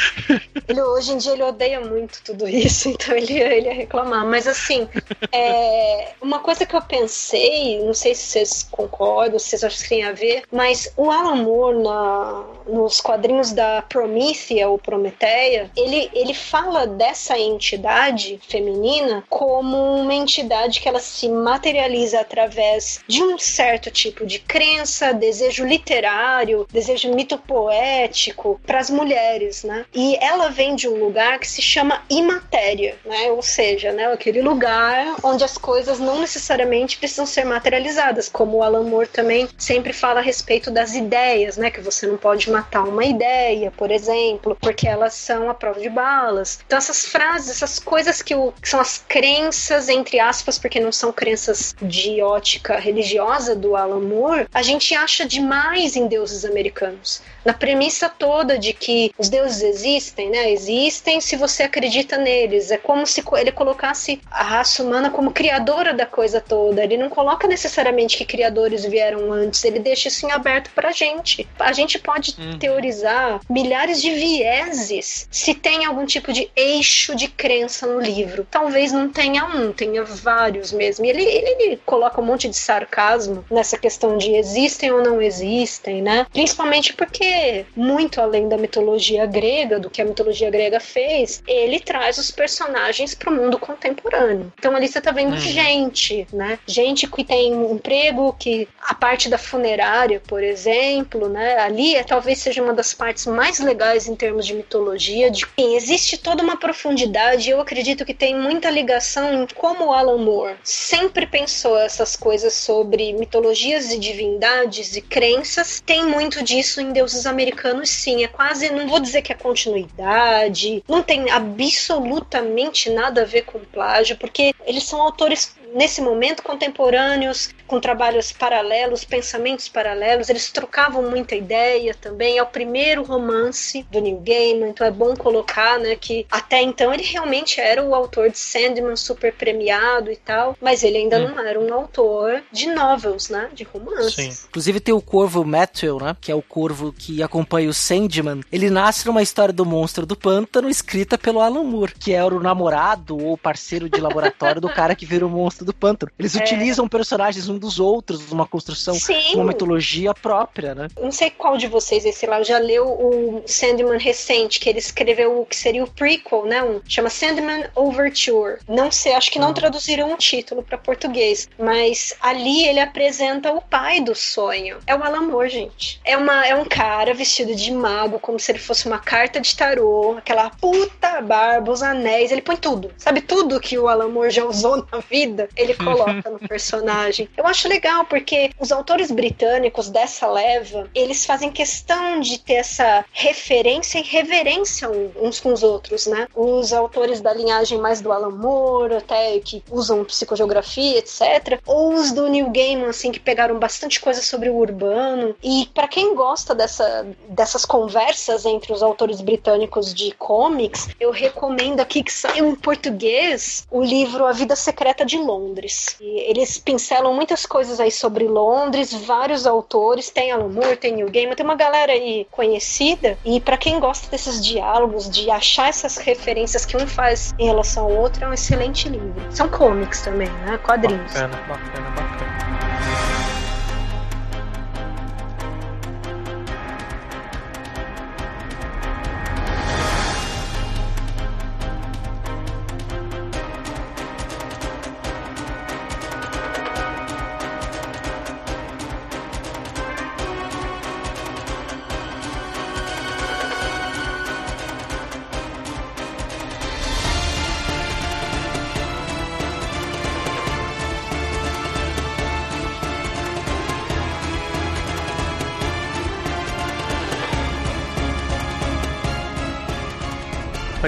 Ele, hoje em dia ele odeia muito tudo isso, (laughs) então ele ele ia reclamar. Mas assim, é, uma coisa que eu pensei, não sei se vocês concordam, se vocês acham que tem a ver, mas o Alan Moore na, nos quadrinhos da Promethea ou Prometeia, ele, ele fala dessa entidade feminina como uma entidade que ela se materializa através de um certo tipo de crença, desejo literário, desejo mito poético para as mulheres, né? E ela vem de um lugar que se chama imatéria, né? Ou seja, né, aquele lugar onde as coisas não necessariamente precisam ser materializadas, como o Alan Moore também sempre fala a respeito das ideias, né? Que você não pode matar uma ideia, por exemplo, porque elas são a prova de balas. Então essas frases, essas coisas que, o, que são as crenças entre aspas, porque não são crenças de ótica religiosa do Alan Moore, a gente acha demais em deuses americanos. Na premissa toda de que os deuses existem, né? Existem se você acredita neles. É como se ele colocasse a raça humana como criadora da coisa toda. Ele não coloca necessariamente que criadores vieram antes, ele deixa isso em aberto pra gente. A gente pode teorizar milhares de vieses se tem algum tipo de eixo de crença no livro. Talvez não tenha um, tenha vários mesmo. E ele, ele, ele coloca um monte de sarcasmo nessa questão de existem ou não existem, né? Principalmente porque, muito além da mitologia grega, do que a mitologia grega fez, ele traz os personagens para o mundo contemporâneo. Então ali você tá vendo gente, né? Gente que tem um emprego, que a parte da funerária, por exemplo, né? Ali é, talvez seja uma das partes mais legais em termos de mitologia, de existe toda uma profundidade. Eu acredito que tem muita ligação em como o Alan Moore sempre pensou essas coisas sobre mitologias e divindades e crenças. Tem muito disso em deuses americanos, sim. É quase não vou dizer que é continuidade, não tem absolutamente nada a ver com plágio, porque eles são autores nesse momento contemporâneos, com trabalhos paralelos, pensamentos paralelos, eles trocavam muita ideia também. É o primeiro romance do Neil Gaiman, então é bom colocar, né, que até então ele realmente era o autor de Sandman super premiado e tal, mas ele ainda hum. não era um autor de novels, né, de romances. Sim. Inclusive tem o corvo Matthew, né, que é o corvo que acompanha o Sandman. Ele nasce numa história do monstro do pântano escrita pelo Alan Moore, que era o namorado ou parceiro de laboratório do cara que vira o monstro do pântano. Eles é. utilizam personagens um dos outros, uma construção, Sim. uma mitologia própria, né? Não sei qual de vocês, esse lá, já leu o Sandman recente, que ele escreveu o que seria o prequel, né? Um, chama Sandman Overture. Não sei, acho que não ah. traduziram o título para português, mas ali ele apresenta o pai do sonho. É o Alan Moore, gente. É, uma, é um cara vestido de mago, como se ele fosse uma carta de tarô, aquela puta barba, os anéis, ele põe tudo. Sabe tudo que o Alan Moore já usou (laughs) na vida? Ele coloca no (laughs) personagem. Eu acho legal porque os autores britânicos dessa leva, eles fazem questão de ter essa referência e reverência uns com os outros, né? Os autores da linhagem mais do Alan Moore, até que usam psicogeografia, etc. Ou os do Neil Gaiman, assim, que pegaram bastante coisa sobre o urbano. E para quem gosta dessa, dessas conversas entre os autores britânicos de comics, eu recomendo aqui que saiu em português o livro A Vida Secreta de Londres. E eles pincelam muitas coisas aí sobre Londres, vários autores, tem Alan Moore, tem Neil Gaiman, tem uma galera aí conhecida. E para quem gosta desses diálogos, de achar essas referências que um faz em relação ao outro, é um excelente livro. São comics também, né? Quadrinhos. Bacana, bacana, bacana.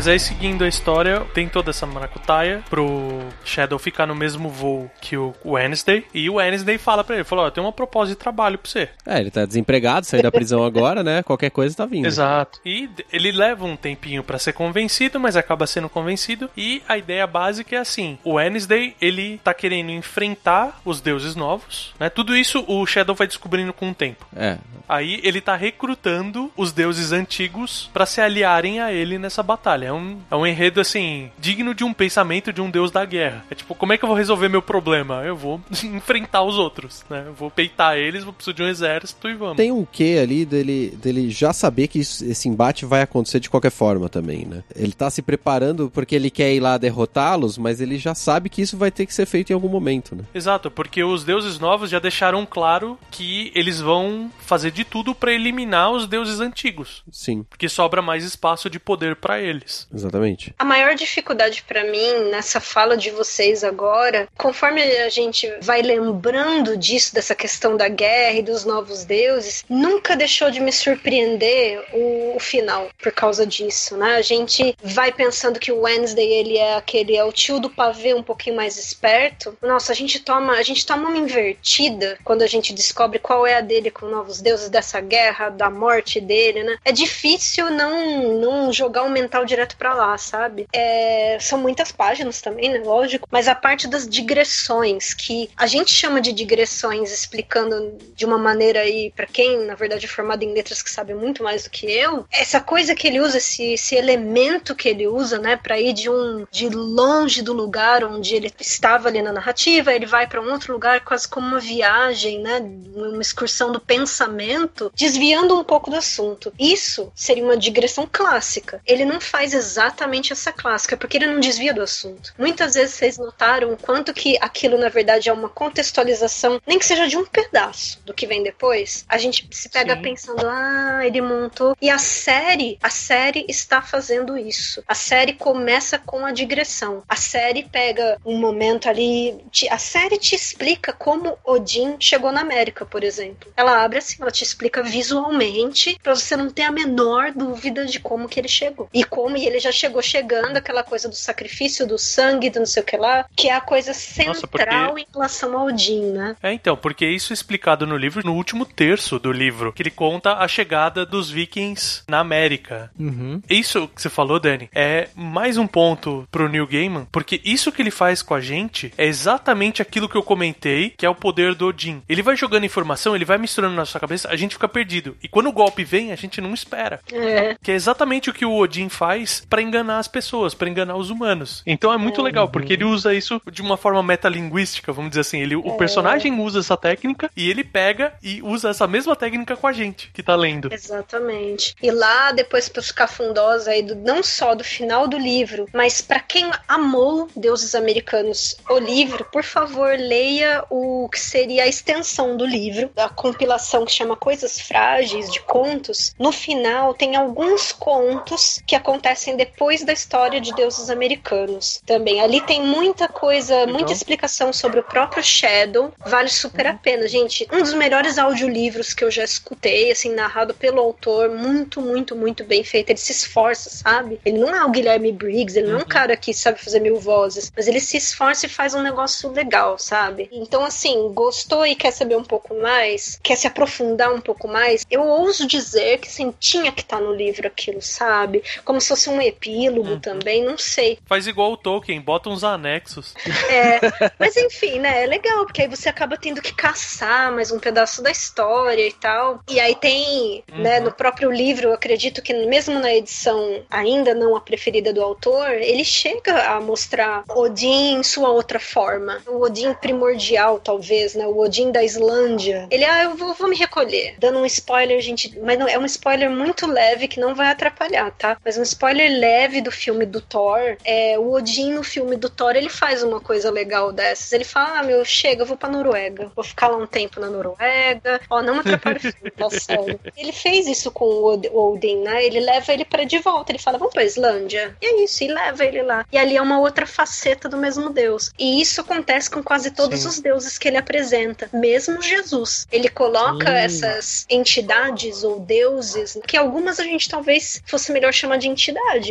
Mas aí, seguindo a história, tem toda essa maracutaia pro Shadow ficar no mesmo voo que o Wednesday. E o Wednesday fala pra ele, falou, ó, tem uma proposta de trabalho pra você. É, ele tá desempregado, saiu da prisão agora, né? Qualquer coisa tá vindo. Exato. E ele leva um tempinho para ser convencido, mas acaba sendo convencido. E a ideia básica é assim, o Wednesday, ele tá querendo enfrentar os deuses novos, né? Tudo isso o Shadow vai descobrindo com o tempo. É. Aí ele tá recrutando os deuses antigos para se aliarem a ele nessa batalha. É um, é um enredo, assim, digno de um pensamento de um deus da guerra. É tipo, como é que eu vou resolver meu problema? Eu vou (laughs) enfrentar os outros, né? Eu vou peitar eles, vou precisar de um exército e vamos. Tem um quê ali dele, dele já saber que isso, esse embate vai acontecer de qualquer forma também, né? Ele tá se preparando porque ele quer ir lá derrotá-los, mas ele já sabe que isso vai ter que ser feito em algum momento, né? Exato, porque os deuses novos já deixaram claro que eles vão fazer de tudo para eliminar os deuses antigos. Sim. Porque sobra mais espaço de poder para eles. Exatamente. A maior dificuldade para mim nessa fala de vocês agora, conforme a gente vai lembrando disso, dessa questão da guerra e dos novos deuses, nunca deixou de me surpreender o, o final por causa disso, né? A gente vai pensando que o Wednesday ele é aquele é o tio do pavê um pouquinho mais esperto. Nossa, a gente toma a gente toma uma invertida quando a gente descobre qual é a dele com novos deuses dessa guerra, da morte dele, né? É difícil não não jogar o mental direto direto para lá, sabe? É, são muitas páginas também, né? Lógico. Mas a parte das digressões, que a gente chama de digressões, explicando de uma maneira aí, para quem, na verdade, é formado em letras que sabe muito mais do que eu, essa coisa que ele usa, esse, esse elemento que ele usa, né, para ir de um de longe do lugar onde ele estava ali na narrativa, ele vai para um outro lugar, quase como uma viagem, né, uma excursão do pensamento, desviando um pouco do assunto. Isso seria uma digressão clássica. Ele não faz exatamente essa clássica, porque ele não desvia do assunto. Muitas vezes vocês notaram o quanto que aquilo, na verdade, é uma contextualização, nem que seja de um pedaço do que vem depois. A gente se pega Sim. pensando, ah, ele montou. E a série, a série está fazendo isso. A série começa com a digressão. A série pega um momento ali. Te, a série te explica como Odin chegou na América, por exemplo. Ela abre assim, ela te explica visualmente pra você não ter a menor dúvida de como que ele chegou. E como e ele já chegou chegando, aquela coisa do sacrifício do sangue, do não sei o que lá, que é a coisa central Nossa, porque- em relação ao Odin, né? É, então, porque isso é explicado no livro, no último terço do livro, que ele conta a chegada dos vikings na América. Uhum. Isso que você falou, Dani, é mais um ponto pro Neil Gaiman, porque isso que ele faz com a gente é exatamente aquilo que eu comentei, que é o poder do Odin. Ele vai jogando informação, ele vai misturando na sua cabeça, a gente fica perdido. E quando o golpe vem, a gente não espera. É. Que é exatamente o que o Odin faz pra enganar as pessoas, pra enganar os humanos. Então é muito legal, porque ele usa isso de uma forma metalinguística, vamos dizer assim. Ele, o personagem usa essa técnica e ele pega e usa essa mesma técnica com a gente, que tá lendo. Exatamente. E lá, depois pros cafundosos aí, do, não só do final do livro, mas pra quem amou Deuses Americanos, o livro, por favor, leia o que seria a extensão do livro, da compilação que chama Coisas Frágeis, de contos. No final, tem alguns contos que acontecem depois da história de Deuses Americanos. Também ali tem muita coisa, muita explicação sobre o próprio Shadow. Vale super a pena, gente. Um dos melhores audiolivros que eu já escutei, assim, narrado pelo autor. Muito, muito, muito bem feito. Ele se esforça, sabe? Ele não é o Guilherme Briggs, ele não é um cara que sabe fazer mil vozes, mas ele se esforça e faz um negócio legal, sabe? Então, assim, gostou e quer saber um pouco mais, quer se aprofundar um pouco mais, eu ouso dizer que, assim, tinha que estar no livro aquilo, sabe? Como se fosse um epílogo também, não sei. Faz igual o Tolkien, bota uns anexos. É, mas enfim, né? É legal, porque aí você acaba tendo que caçar mais um pedaço da história e tal. E aí tem, né, no próprio livro, eu acredito que mesmo na edição ainda não a preferida do autor, ele chega a mostrar Odin em sua outra forma. O Odin primordial, talvez, né? O Odin da Islândia. Ele, ah, eu vou, vou me recolher. Dando um spoiler, gente, mas não, é um spoiler muito leve que não vai atrapalhar, tá? Mas um spoiler leve do filme do Thor. É, o Odin no filme do Thor, ele faz uma coisa legal dessas. Ele fala, ah, meu, chega, eu vou pra Noruega. Vou ficar lá um tempo na Noruega. Ó, não me atrapalha o filme, tá sério. Ele fez isso com o Od- o Odin, né? Ele leva ele pra de volta. Ele fala, vamos pra Islândia. E é isso, e leva ele lá. E ali é uma outra faceta do mesmo Deus. E isso acontece com quase todos Sim. os deuses que ele apresenta. Mesmo Jesus. Ele coloca Sim. essas entidades ou deuses, que algumas a gente talvez fosse melhor chamar de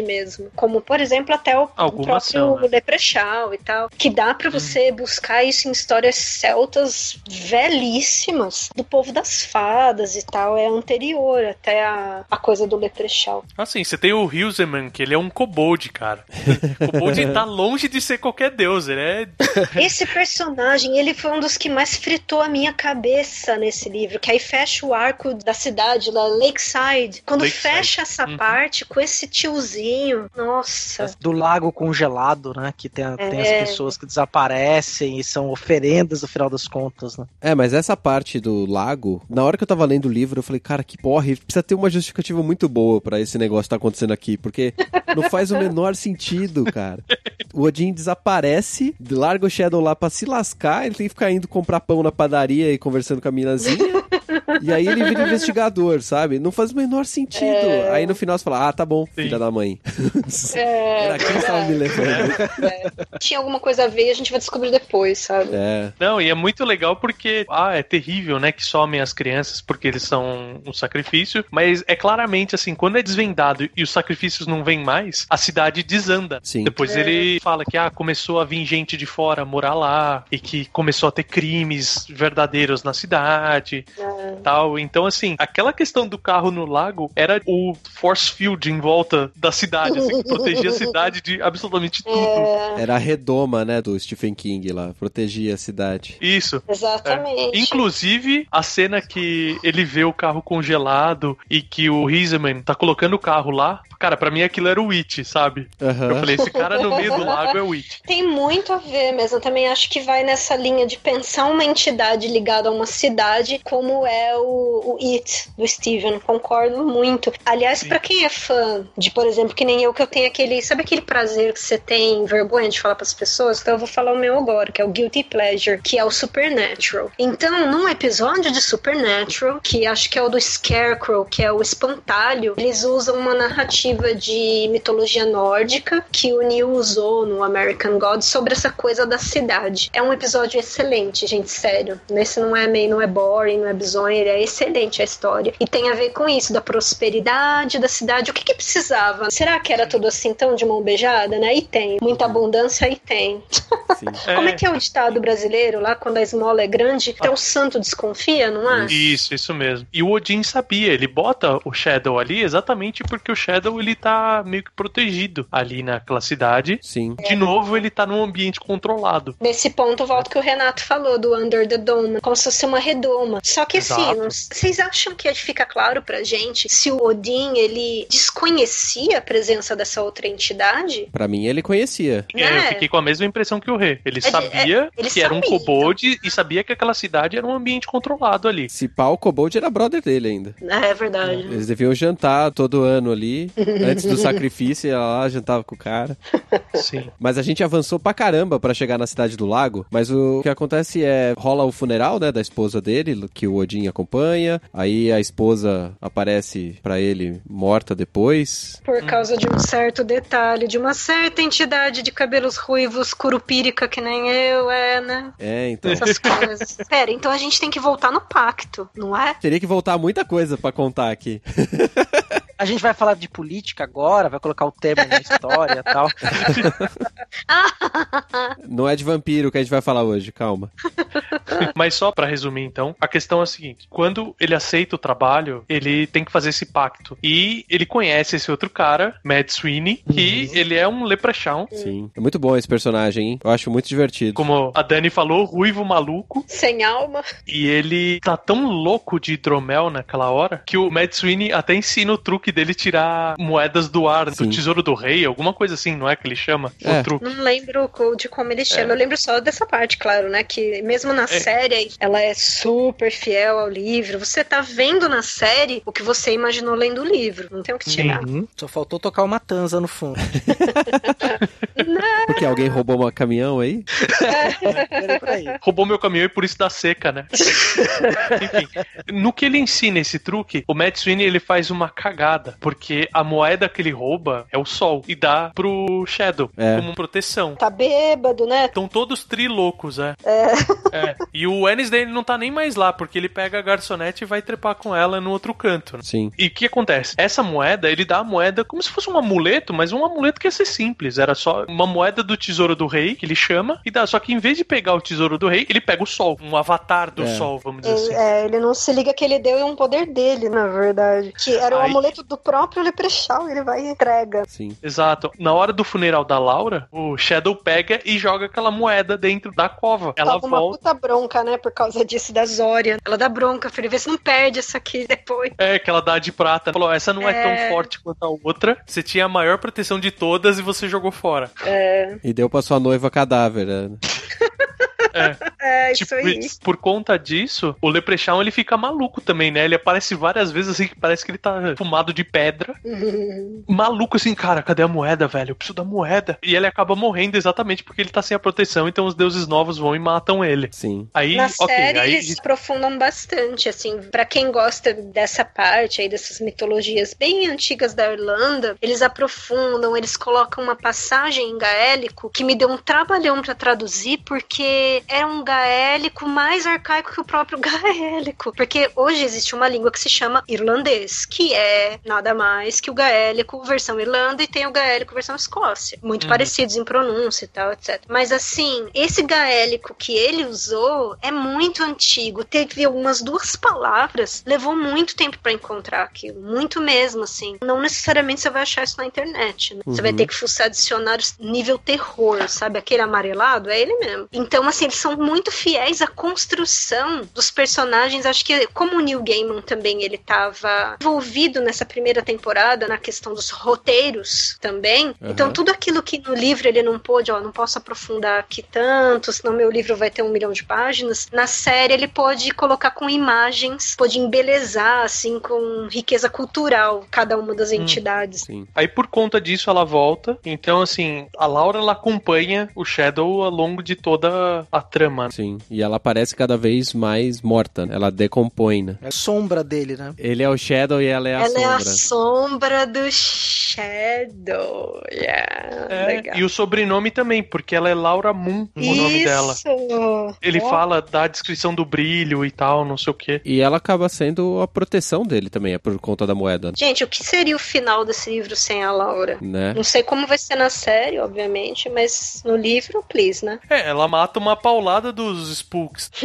mesmo. Como, por exemplo, até o próprio né? Leprechaun e tal. Que dá pra você buscar isso em histórias celtas velhíssimas. Do povo das fadas e tal. É anterior até a, a coisa do Leprechaun. Assim, você tem o Hilseman, que ele é um kobold, cara. O (laughs) kobold tá longe de ser qualquer deus, ele é... (laughs) Esse personagem, ele foi um dos que mais fritou a minha cabeça nesse livro, que aí fecha o arco da cidade lá, Lakeside. Quando Lakeside. fecha essa Uhum. parte com esse tiozinho, nossa. Do lago congelado, né? Que tem, tem É. as pessoas que desaparecem e são oferendas no final das contas, né? É, mas essa parte do lago, na hora que eu tava lendo o livro, eu falei, cara, que porra, precisa ter uma justificativa muito boa pra esse negócio que tá acontecendo aqui, porque não faz o menor sentido, cara. O Odin desaparece, larga o Shadow lá pra se lascar, ele tem que ficar indo comprar pão na padaria e conversando com a minazinha. E aí ele vira investigador, sabe? Não faz o menor sentido. Aí no final você fala, ah, tá bom, filha da mãe. É, (laughs) Era aqui que você tava me levando. tinha alguma coisa a ver, a gente vai descobrir depois, sabe? É. Não, e é muito legal porque, ah, é terrível, né, que somem as crianças porque eles são um sacrifício, mas é claramente assim, quando é desvendado e os sacrifícios não vêm mais, a cidade desanda. Sim. Depois ele fala que, ah, começou a vir gente de fora morar lá e que começou a ter crimes verdadeiros na cidade, tal. Então, assim, aquela questão do carro no lago era o force field em volta da cidade, assim, que protegia a cidade de absolutamente (laughs) tudo. É, Era a redoma, né, do Stephen King lá, protegia a cidade. Isso. exatamente. É. Inclusive, a cena que ele vê o carro congelado e que o Rieseman tá colocando o carro lá, cara, pra mim aquilo era o Witch, sabe? Aham. Eu falei, esse cara no meio do lago é o Witch. Tem muito a ver mesmo. Eu também acho que vai nessa linha de pensar uma entidade ligada a uma cidade, como é o, o It do Steven. Concordo muito. Aliás, pra quem é fã de, por exemplo, que nem eu, que eu tenho aquele. Sabe aquele prazer que você tem, vergonha de falar pras pessoas? Então eu vou falar o meu agora, que é o Guilty Pleasure, que é o Supernatural. Então, num episódio de Supernatural, que acho que é o do Scarecrow, que é o espantalho, eles usam uma narrativa de mitologia nórdica que o Neil usou no American God sobre essa coisa da cidade. É um episódio excelente, gente, sério. Nesse não é meio, não é boring, não é bizonho. Ele é excelente a história. E tem a ver com isso, da prosperidade da cidade. O que que precisava? Será que era tudo assim tão de mão beijada, né? E tem. Muita abundância e tem. Sim. (laughs) Como é que é o ditado brasileiro lá, quando a esmola é grande, até o santo desconfia, não é? Isso, isso mesmo. E o Odin sabia, ele bota o Shadow ali exatamente porque o Shadow ele tá meio que protegido ali naquela cidade. Sim. De novo, ele tá num ambiente controlado. Nesse ponto, volto que o Renato falou do Under the Dome, como se fosse uma redoma. Só que assim, Exato. Vocês acham que fica claro pra gente se o Odin ele desconhecia a presença dessa outra entidade? Pra mim, ele conhecia. É, eu É. fiquei com a mesma impressão que o Rei. Ele de- sabia ele que era um sabia, kobold e sabia que aquela cidade era um ambiente controlado ali. Se pá, o Kobold era brother dele ainda. É, é verdade. Eles deviam jantar todo ano ali. (laughs) Antes do sacrifício, ia lá, jantava com o cara. Sim. Mas a gente avançou pra caramba pra chegar na cidade do lago. Mas o que acontece é rola o funeral, né, da esposa dele, que o Odin acompanha. Aí a esposa aparece pra ele morta depois. Por causa de um certo detalhe, de uma certa entidade de cabelos ruivos, curupírica, que nem eu, é, né? É, então. Essas coisas. (laughs) Pera, então a gente tem que voltar no pacto, não é? Teria que voltar muita coisa pra contar aqui. (laughs) A gente vai falar de política agora, vai colocar o termo na história e tal. (laughs) Não é de vampiro que a gente vai falar hoje, calma. (laughs) Mas só pra resumir então, a questão é a seguinte: quando ele aceita o trabalho, ele tem que fazer esse pacto. E ele conhece esse outro cara, Mad Sweeney, que ele é um leprechaun. Sim. É muito bom esse personagem, hein? Eu acho muito divertido. Como a Dani falou, ruivo maluco. Sem alma. E ele tá tão louco de hidromel naquela hora que o Mad Sweeney até ensina o truque dele tirar moedas do ar, Sim. do tesouro do rei, alguma coisa assim, não é que ele chama? É. O truque. Não lembro de como ele chama. Eu lembro só dessa parte, claro, né? Que mesmo na série, ela é super fiel ao livro. Você tá vendo na série o que você imaginou lendo o livro. Não tem o que tirar. Uhum. Só faltou tocar uma tanza no fundo. Porque alguém roubou um caminhão aí? Aí. (laughs) Roubou meu caminhão e por isso dá seca, né? (laughs) Enfim, no que ele ensina esse truque, o Matt Sweeney ele faz uma cagada, porque a moeda que ele rouba é o sol e dá pro Shadow É. como proteção. Tá bêbado, né? Estão todos trilocos, é. É. E o Wednesday não tá nem mais lá, porque ele pega a garçonete e vai trepar com ela no outro canto. né? Sim. E o que acontece? Essa moeda, ele dá a moeda como se fosse um amuleto, mas um amuleto que ia ser simples. Era só uma moeda do tesouro do rei, que ele chama, e dá. Só que em vez de pegar o tesouro do rei, ele pega o sol. Um avatar do É. sol, vamos dizer Ele, assim. é, ele não se liga que ele deu é um poder dele, na verdade. Que era o Aí- amuleto do próprio Leprechaun. Ele vai e entrega. Sim. Exato. Na hora do funeral da Laura, o Shadow pega e joga aquela moeda dentro da cova. Ela Tava uma volta. puta bronca, né? Por causa disso da Zória. Ela dá bronca, filho. Vê se não perde essa aqui depois. É, que ela dá de prata. Falou, essa não é, É. tão forte quanto a outra. Você tinha a maior proteção de todas e você jogou fora. É, E deu pra sua noiva cadáver, né? (laughs) (laughs) é isso Tipo, aí. e por conta disso, o Leprechaun ele fica maluco também, né? Ele aparece várias vezes assim, que parece que ele tá fumado de pedra. (laughs) Maluco assim, cara, cadê a moeda, velho? Eu preciso da moeda. E ele acaba morrendo exatamente porque ele tá sem a proteção, então os deuses novos vão e matam ele. Sim. Aí, Na ok, série aí eles aprofundam bastante, assim, Pra quem gosta dessa parte aí dessas mitologias bem antigas da Irlanda, eles aprofundam, eles colocam uma passagem em gaélico que me deu um trabalhão pra traduzir porque é um gaélico mais arcaico que o próprio (laughs) gaélico, porque hoje existe uma língua que se chama irlandês, que é nada mais que o gaélico versão Irlanda e tem o gaélico versão Escócia, muito Uhum. parecidos em pronúncia e tal, etc. Mas assim, esse gaélico que ele usou é muito antigo, teve umas duas palavras, levou muito tempo pra encontrar aquilo, muito mesmo, assim. Não necessariamente você vai achar isso na internet, né? Você vai Uhum. ter que fuçar dicionários nível terror, sabe? Aquele amarelado, é ele mesmo. Então, assim, eles são muito fiéis à construção dos personagens. Acho que, como o Neil Gaiman também, ele tava envolvido nessa primeira temporada na questão dos roteiros também. Uhum. Então, tudo aquilo que no livro ele não pôde, ó, não posso aprofundar aqui tanto, senão meu livro vai ter um milhão de páginas. Na série, ele pode colocar com imagens, pode embelezar, assim, com riqueza cultural cada uma das entidades. Sim. Aí por conta disso ela volta. Então, assim, a Laura ela acompanha o Shadow ao longo de toda a trama. Sim, e ela parece cada vez mais morta, né? ela decompõe, né? É a sombra dele, né? Ele é o Shadow e ela é a Ela sombra. é a sombra do Shadow. Yeah, É, legal. e o sobrenome também, porque ela é Laura Moon, o nome dela. Isso. Ele Ó, fala da descrição do brilho e tal, não sei o quê. E ela acaba sendo a proteção dele também, é por conta da moeda, Gente, o que seria o final desse livro sem a Laura? né? Não sei como vai ser na série, obviamente, mas no livro, please, né? É, ela mata uma paulada dos Spooks. (laughs)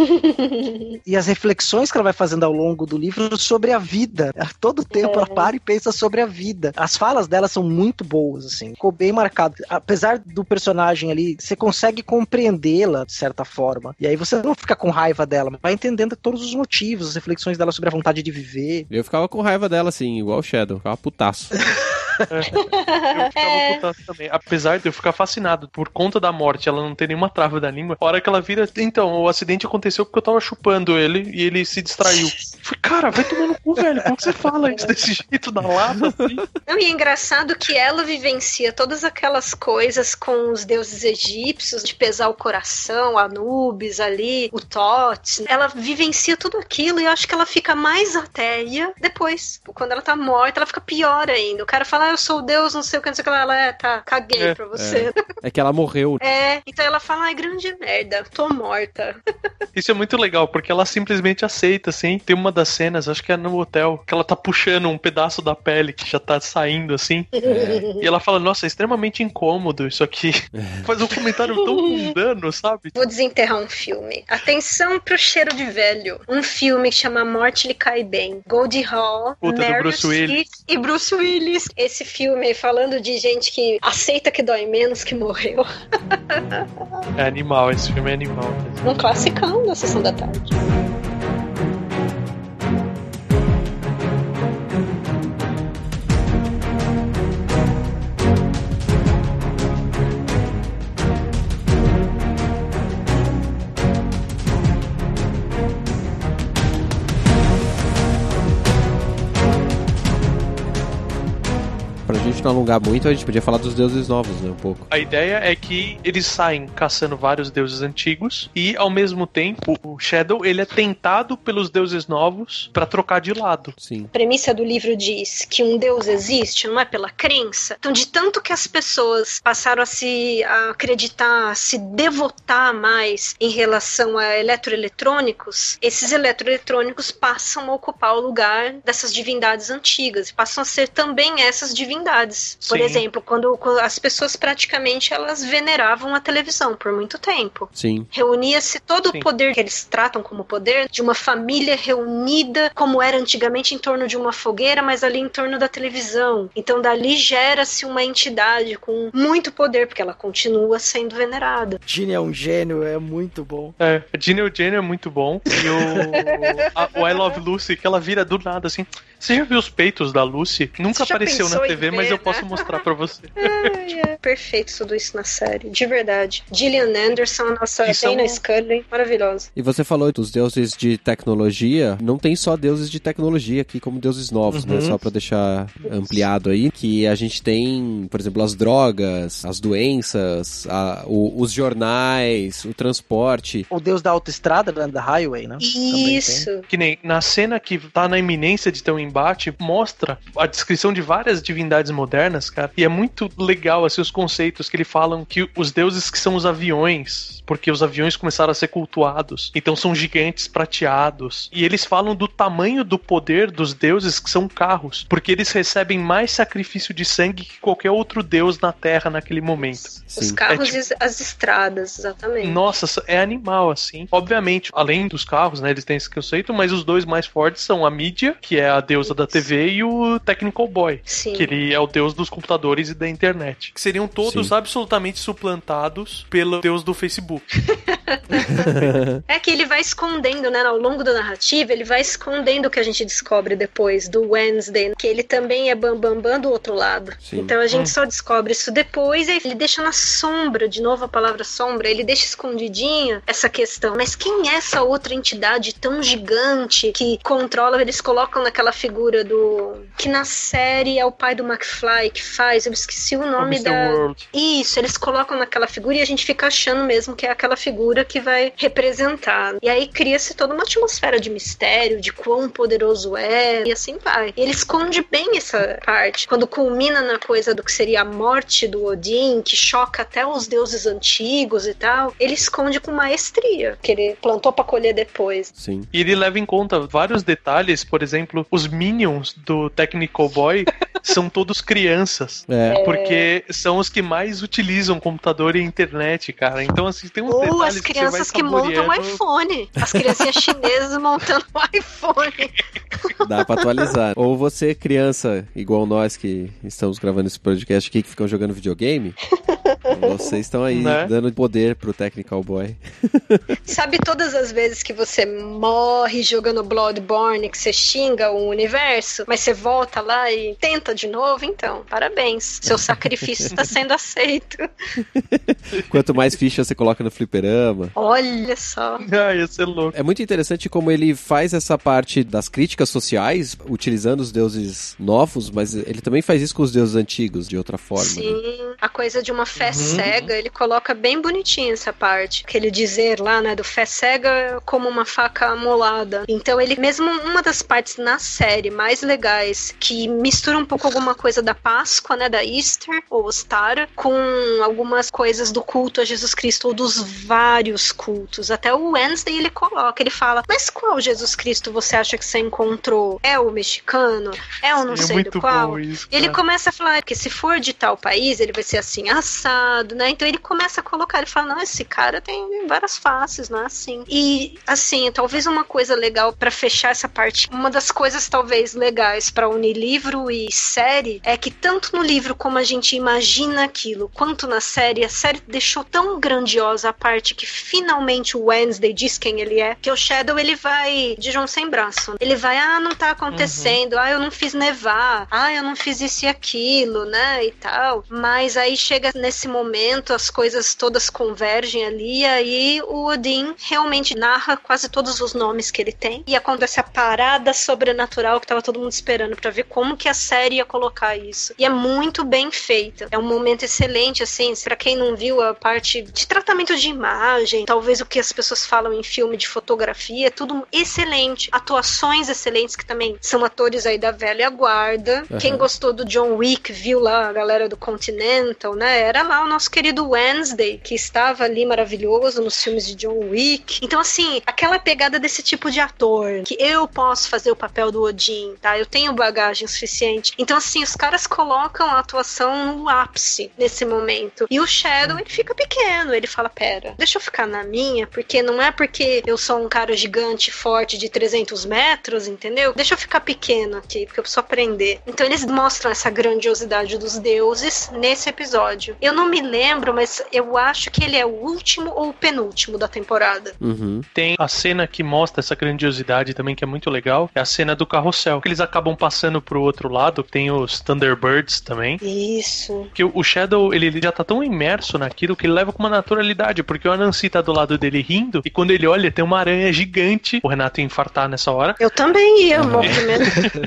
E as reflexões que ela vai fazendo ao longo do livro sobre a vida. A todo tempo ela para e pensa sobre a vida. As falas dela são muito boas, assim. Ficou bem marcado. Apesar do personagem ali, você consegue compreendê-la de certa forma. E aí você não fica com raiva dela, mas vai entendendo todos os motivos, as reflexões dela sobre a vontade de viver. Eu ficava com raiva dela, assim, igual o Shadow, ficava putaço. (laughs) Eu ficava putaço também. Apesar de eu ficar fascinado por conta da morte, ela não ter nenhuma trava da língua. A hora que ela vira. Então, o acidente aconteceu porque eu tava chupando ele e ele se distraiu. Falei, cara, vai tomar no cu, velho. Como que você fala isso desse jeito na lata? Assim? Não, e é engraçado que ela vivencia todas aquelas coisas com os deuses egípcios, de pesar o coração, Anubis ali, o Tot. Ela vivencia tudo aquilo e eu acho que ela fica mais ateia depois. Quando ela tá morta, ela fica pior ainda. O cara fala, ah, eu sou o deus, não sei o que, não sei o que. Ela, é, tá, caguei É, pra você. (laughs) É que ela morreu. É. então ela fala, ai, grande merda, tô morta. (laughs) Isso é muito legal, porque ela simplesmente aceita, assim. Tem uma das cenas, acho que é no hotel, que ela tá puxando um pedaço da pele que já tá saindo, assim. E ela fala, nossa, é extremamente incômodo isso aqui. (laughs) Faz um comentário tão mundano, sabe? Vou desenterrar um filme. Atenção pro cheiro de velho. Um filme que chama Morte lhe cai bem. Goldie Hawn, Puta, do Meryl Bruce Willis. E Bruce Willis. Esse filme falando de gente que aceita que dói menos que morreu. É animal, esse filme é animal. Um classicão da sessão da tarde. Não alongar muito, a gente podia falar dos deuses novos, né? Um pouco. A ideia é que eles saem caçando vários deuses antigos e, ao mesmo tempo, o Shadow ele é tentado pelos deuses novos pra trocar de lado. Sim. A premissa do livro diz que um Deus existe, não é pela crença. Então, de tanto que as pessoas passaram a se a acreditar, a se devotar mais em relação a eletroeletrônicos, esses eletroeletrônicos passam a ocupar o lugar dessas divindades antigas, passam a ser também essas divindades. Por Sim. exemplo, quando, quando as pessoas praticamente elas veneravam a televisão por muito tempo. Sim. Reunia-se todo Sim. o poder que eles tratam como poder de uma família reunida, como era antigamente em torno de uma fogueira, mas ali em torno da televisão. Então dali gera-se uma entidade com muito poder, porque ela continua sendo venerada. Gene é um gênio, é muito bom. É, a Ginny Eugênio é muito bom. E o, (laughs) a- o I Love Lucy, que ela vira do nada assim. Você já viu os peitos da Lucy? Nunca apareceu na TV, mas ver, eu posso né? mostrar pra você. (laughs) Ai, é perfeito tudo isso na série, de verdade. Gillian Anderson, a nossa E são- Dana Scully, maravilhosa. E você falou dos deuses de tecnologia. Não tem só deuses de tecnologia aqui como deuses novos, né? Uhum. Só pra deixar ampliado aí. Que a gente tem, por exemplo, as drogas, as doenças, a- o- os jornais, o transporte. O deus da autoestrada, né, da highway, né? Isso. Que nem na cena que tá na iminência de ter um embate, mostra a descrição de várias divindades modernas, cara. E é muito legal, assim, os conceitos que ele falam que os deuses que são os aviões, porque os aviões começaram a ser cultuados. Então são gigantes prateados. E eles falam do tamanho do poder dos deuses que são carros, porque eles recebem mais sacrifício de sangue que qualquer outro deus na Terra naquele momento. Os Sim. carros É tipo- e as estradas, exatamente. Nossa, é animal, assim. Obviamente, além dos carros, né, eles têm esse conceito, mas os dois mais fortes são a mídia, que é a deusa da TV, e o Technical Boy, Sim. que ele é o deus dos computadores e da internet. Que seriam todos Sim. absolutamente suplantados pelo deus do Facebook. (laughs) (laughs) É que ele vai escondendo, né, ao longo da narrativa, ele vai escondendo o que a gente descobre depois do Wednesday, que ele também é bambambam bam, bam do outro lado. Sim. Então a gente Hum. só descobre isso depois, e ele deixa na sombra, de novo a palavra sombra, ele deixa escondidinha essa questão. Mas quem é essa outra entidade tão gigante que controla? Eles colocam naquela figura do. que na série é o pai do McFly que faz, eu esqueci o nome da. World. Isso, eles colocam naquela figura e a gente fica achando mesmo que é aquela figura figura que vai representar. E aí cria-se toda uma atmosfera de mistério, de quão poderoso é, e assim vai. E ele esconde bem essa parte. Quando culmina na coisa do que seria a morte do Odin, que choca até os deuses antigos e tal, ele esconde com maestria, que ele plantou para colher depois. Sim. E ele leva em conta vários detalhes, por exemplo, os minions do Technical Boy são todos crianças. É. Porque são os que mais utilizam computador e internet, cara. Então, assim, tem uns Ou detalhes as que crianças que vai montam o iPhone. As criancinhas chinesas montando o (laughs) iPhone. Dá pra atualizar. Ou você, criança, igual nós que estamos gravando esse podcast aqui, que ficam jogando videogame, vocês estão aí Né? dando poder pro Technical Boy. (laughs) Sabe todas as vezes que você morre jogando Bloodborne, que você xinga o universo, mas você volta lá e tenta de novo? Então, parabéns. Seu sacrifício está sendo aceito. (laughs) Quanto mais ficha você coloca no fliperama. Olha só. Ah, ia ser louco. É muito interessante como ele faz essa parte das críticas sociais, utilizando os deuses novos, mas ele também faz isso com os deuses antigos, de outra forma. né? Sim, a coisa de uma fé cega, ele coloca bem bonitinho essa parte. Aquele dizer lá, né, do fé cega como uma faca amolada. Então ele, mesmo uma das partes na série mais legais, que mistura um pouco alguma coisa da Páscoa, né, da Easter, ou Ostara, com algumas coisas do culto a Jesus Cristo, ou dos vários cultos. Até o Wednesday ele coloca, ele fala, mas qual Jesus Cristo você acha que você encontrou? É o mexicano? É o não é sei do qual? isso. Ele cara. começa a falar que se for de tal país, ele vai ser assim, assado, né? Então ele começa a colocar, ele fala, não, esse cara tem várias faces, não é assim. E, assim, talvez uma coisa legal pra fechar essa parte, uma das coisas talvez legais pra unir livro e série, é que tanto no livro como a gente imagina aquilo, quanto na série, a série deixou tão grandiosa a parte que finalmente o Wednesday diz quem ele é, que o Shadow ele vai de João sem braço. Ele vai, ah, não tá acontecendo, ah, eu não fiz nevar, ah, eu não fiz isso e aquilo, né, e tal. Mas aí chega nesse momento, as coisas todas convergem ali, e aí o Odin realmente narra quase todos os nomes que ele tem, e acontece a parada sobrenatural que tava todo mundo esperando pra ver como que a série ia colocar isso. E é muito bem feita. É um momento excelente, assim, pra quem não viu a parte de tratamento de imagem, talvez o que as pessoas falam em filme de fotografia, é tudo excelente. Atuações excelentes, que também são atores aí da velha guarda. Aham. Quem gostou do John Wick, viu lá a galera do Continental, né? Era lá o nosso querido Wednesday, que estava ali maravilhoso nos filmes de John Wick. Então, assim, aquela pegada desse tipo de ator, que eu posso fazer o papel do Odin, tá? Eu tenho bagagem suficiente. Então, assim, os caras colocam a atuação no ápice nesse momento. E o Shadow, ele fica pequeno. Ele fala: Pera, deixa eu ficar na minha, porque não é porque eu sou um cara gigante, forte, de 300 metros, entendeu? Deixa eu ficar pequeno aqui, porque eu preciso aprender. Então, eles mostram essa grandiosidade dos deuses nesse episódio. Eu não me lembro, mas eu acho que ele é o último ou o penúltimo da temporada. Uhum. Tem a cena que mostra essa grandiosidade também, que é muito legal, é a cena do carrossel. Que eles acabam passando pro outro lado, tem os Thunderbirds também. Isso. Que o Shadow, ele, ele já tá tão imerso naquilo que ele leva com uma naturalidade, porque o Anansi tá do lado dele rindo, e quando ele olha, tem uma aranha gigante. O Renato ia infartar nessa hora. Eu também ia, movimento.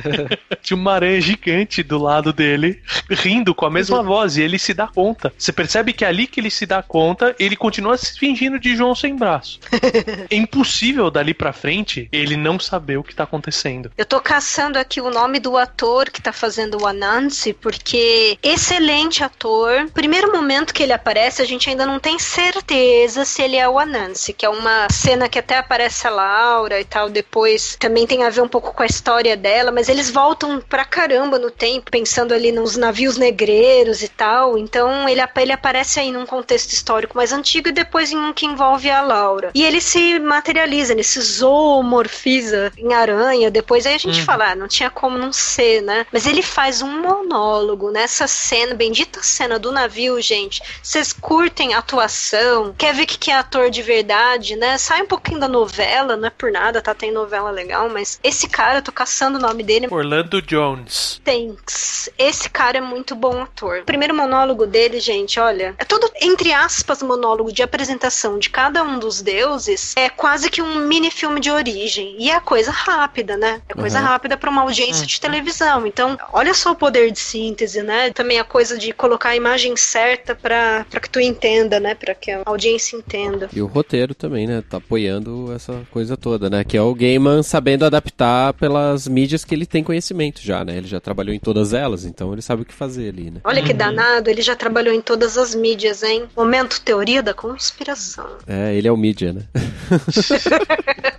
(laughs) Tinha uma aranha gigante do lado dele, rindo com a mesma voz, e ele se dá conta. Você percebe que é ali que ele se dá conta, ele continua se fingindo de João sem braço. (laughs) é impossível dali pra frente ele não saber o que tá acontecendo. Eu tô caçando aqui o nome do ator que tá fazendo o Anansi, porque excelente ator. Primeiro momento que ele aparece, a gente ainda não tem certeza se ele é o Anansi, que é uma cena que até aparece a Laura e tal. Depois também tem a ver um pouco com a história dela, mas eles voltam pra caramba no tempo, pensando ali nos navios negreiros e tal. Então ele, ele aparece aí num contexto histórico mais antigo e depois em um que envolve a Laura. E ele se materializa, ele se zoomorfiza em aranha. Depois aí a gente fala, ah, não tinha como não ser, né? Mas ele faz um monólogo nessa cena, bendita cena do navio, gente. Vocês curtem a atuação? Quer ver que, que é ator de verdade, né? Sai um pouquinho da novela, não é por nada, tá? Tem novela legal, mas esse cara, eu tô caçando o nome dele. Orlando Jones. Thanks. Esse cara é muito bom ator. O primeiro monólogo dele, gente, olha. É todo, entre aspas, monólogo de apresentação de cada um dos deuses. É quase que um mini filme de origem. E é coisa rápida, né? É coisa Uhum. rápida pra uma audiência de televisão. Então, olha só o poder de síntese, né? Também a coisa de colocar a imagem certa pra, pra que tu entenda, né? Pra que a audiência entenda. E o roteiro também, né? Tá apoiando essa coisa toda, né? Que é o Gaiman sabendo adaptar pelas mídias que ele tem conhecimento já, né? Ele já trabalhou em todas elas, então ele sabe o que fazer ali, né? Olha que danado, ele já trabalhou em todas as mídias, hein? Momento teoria da conspiração. É, ele é o mídia, né? (laughs)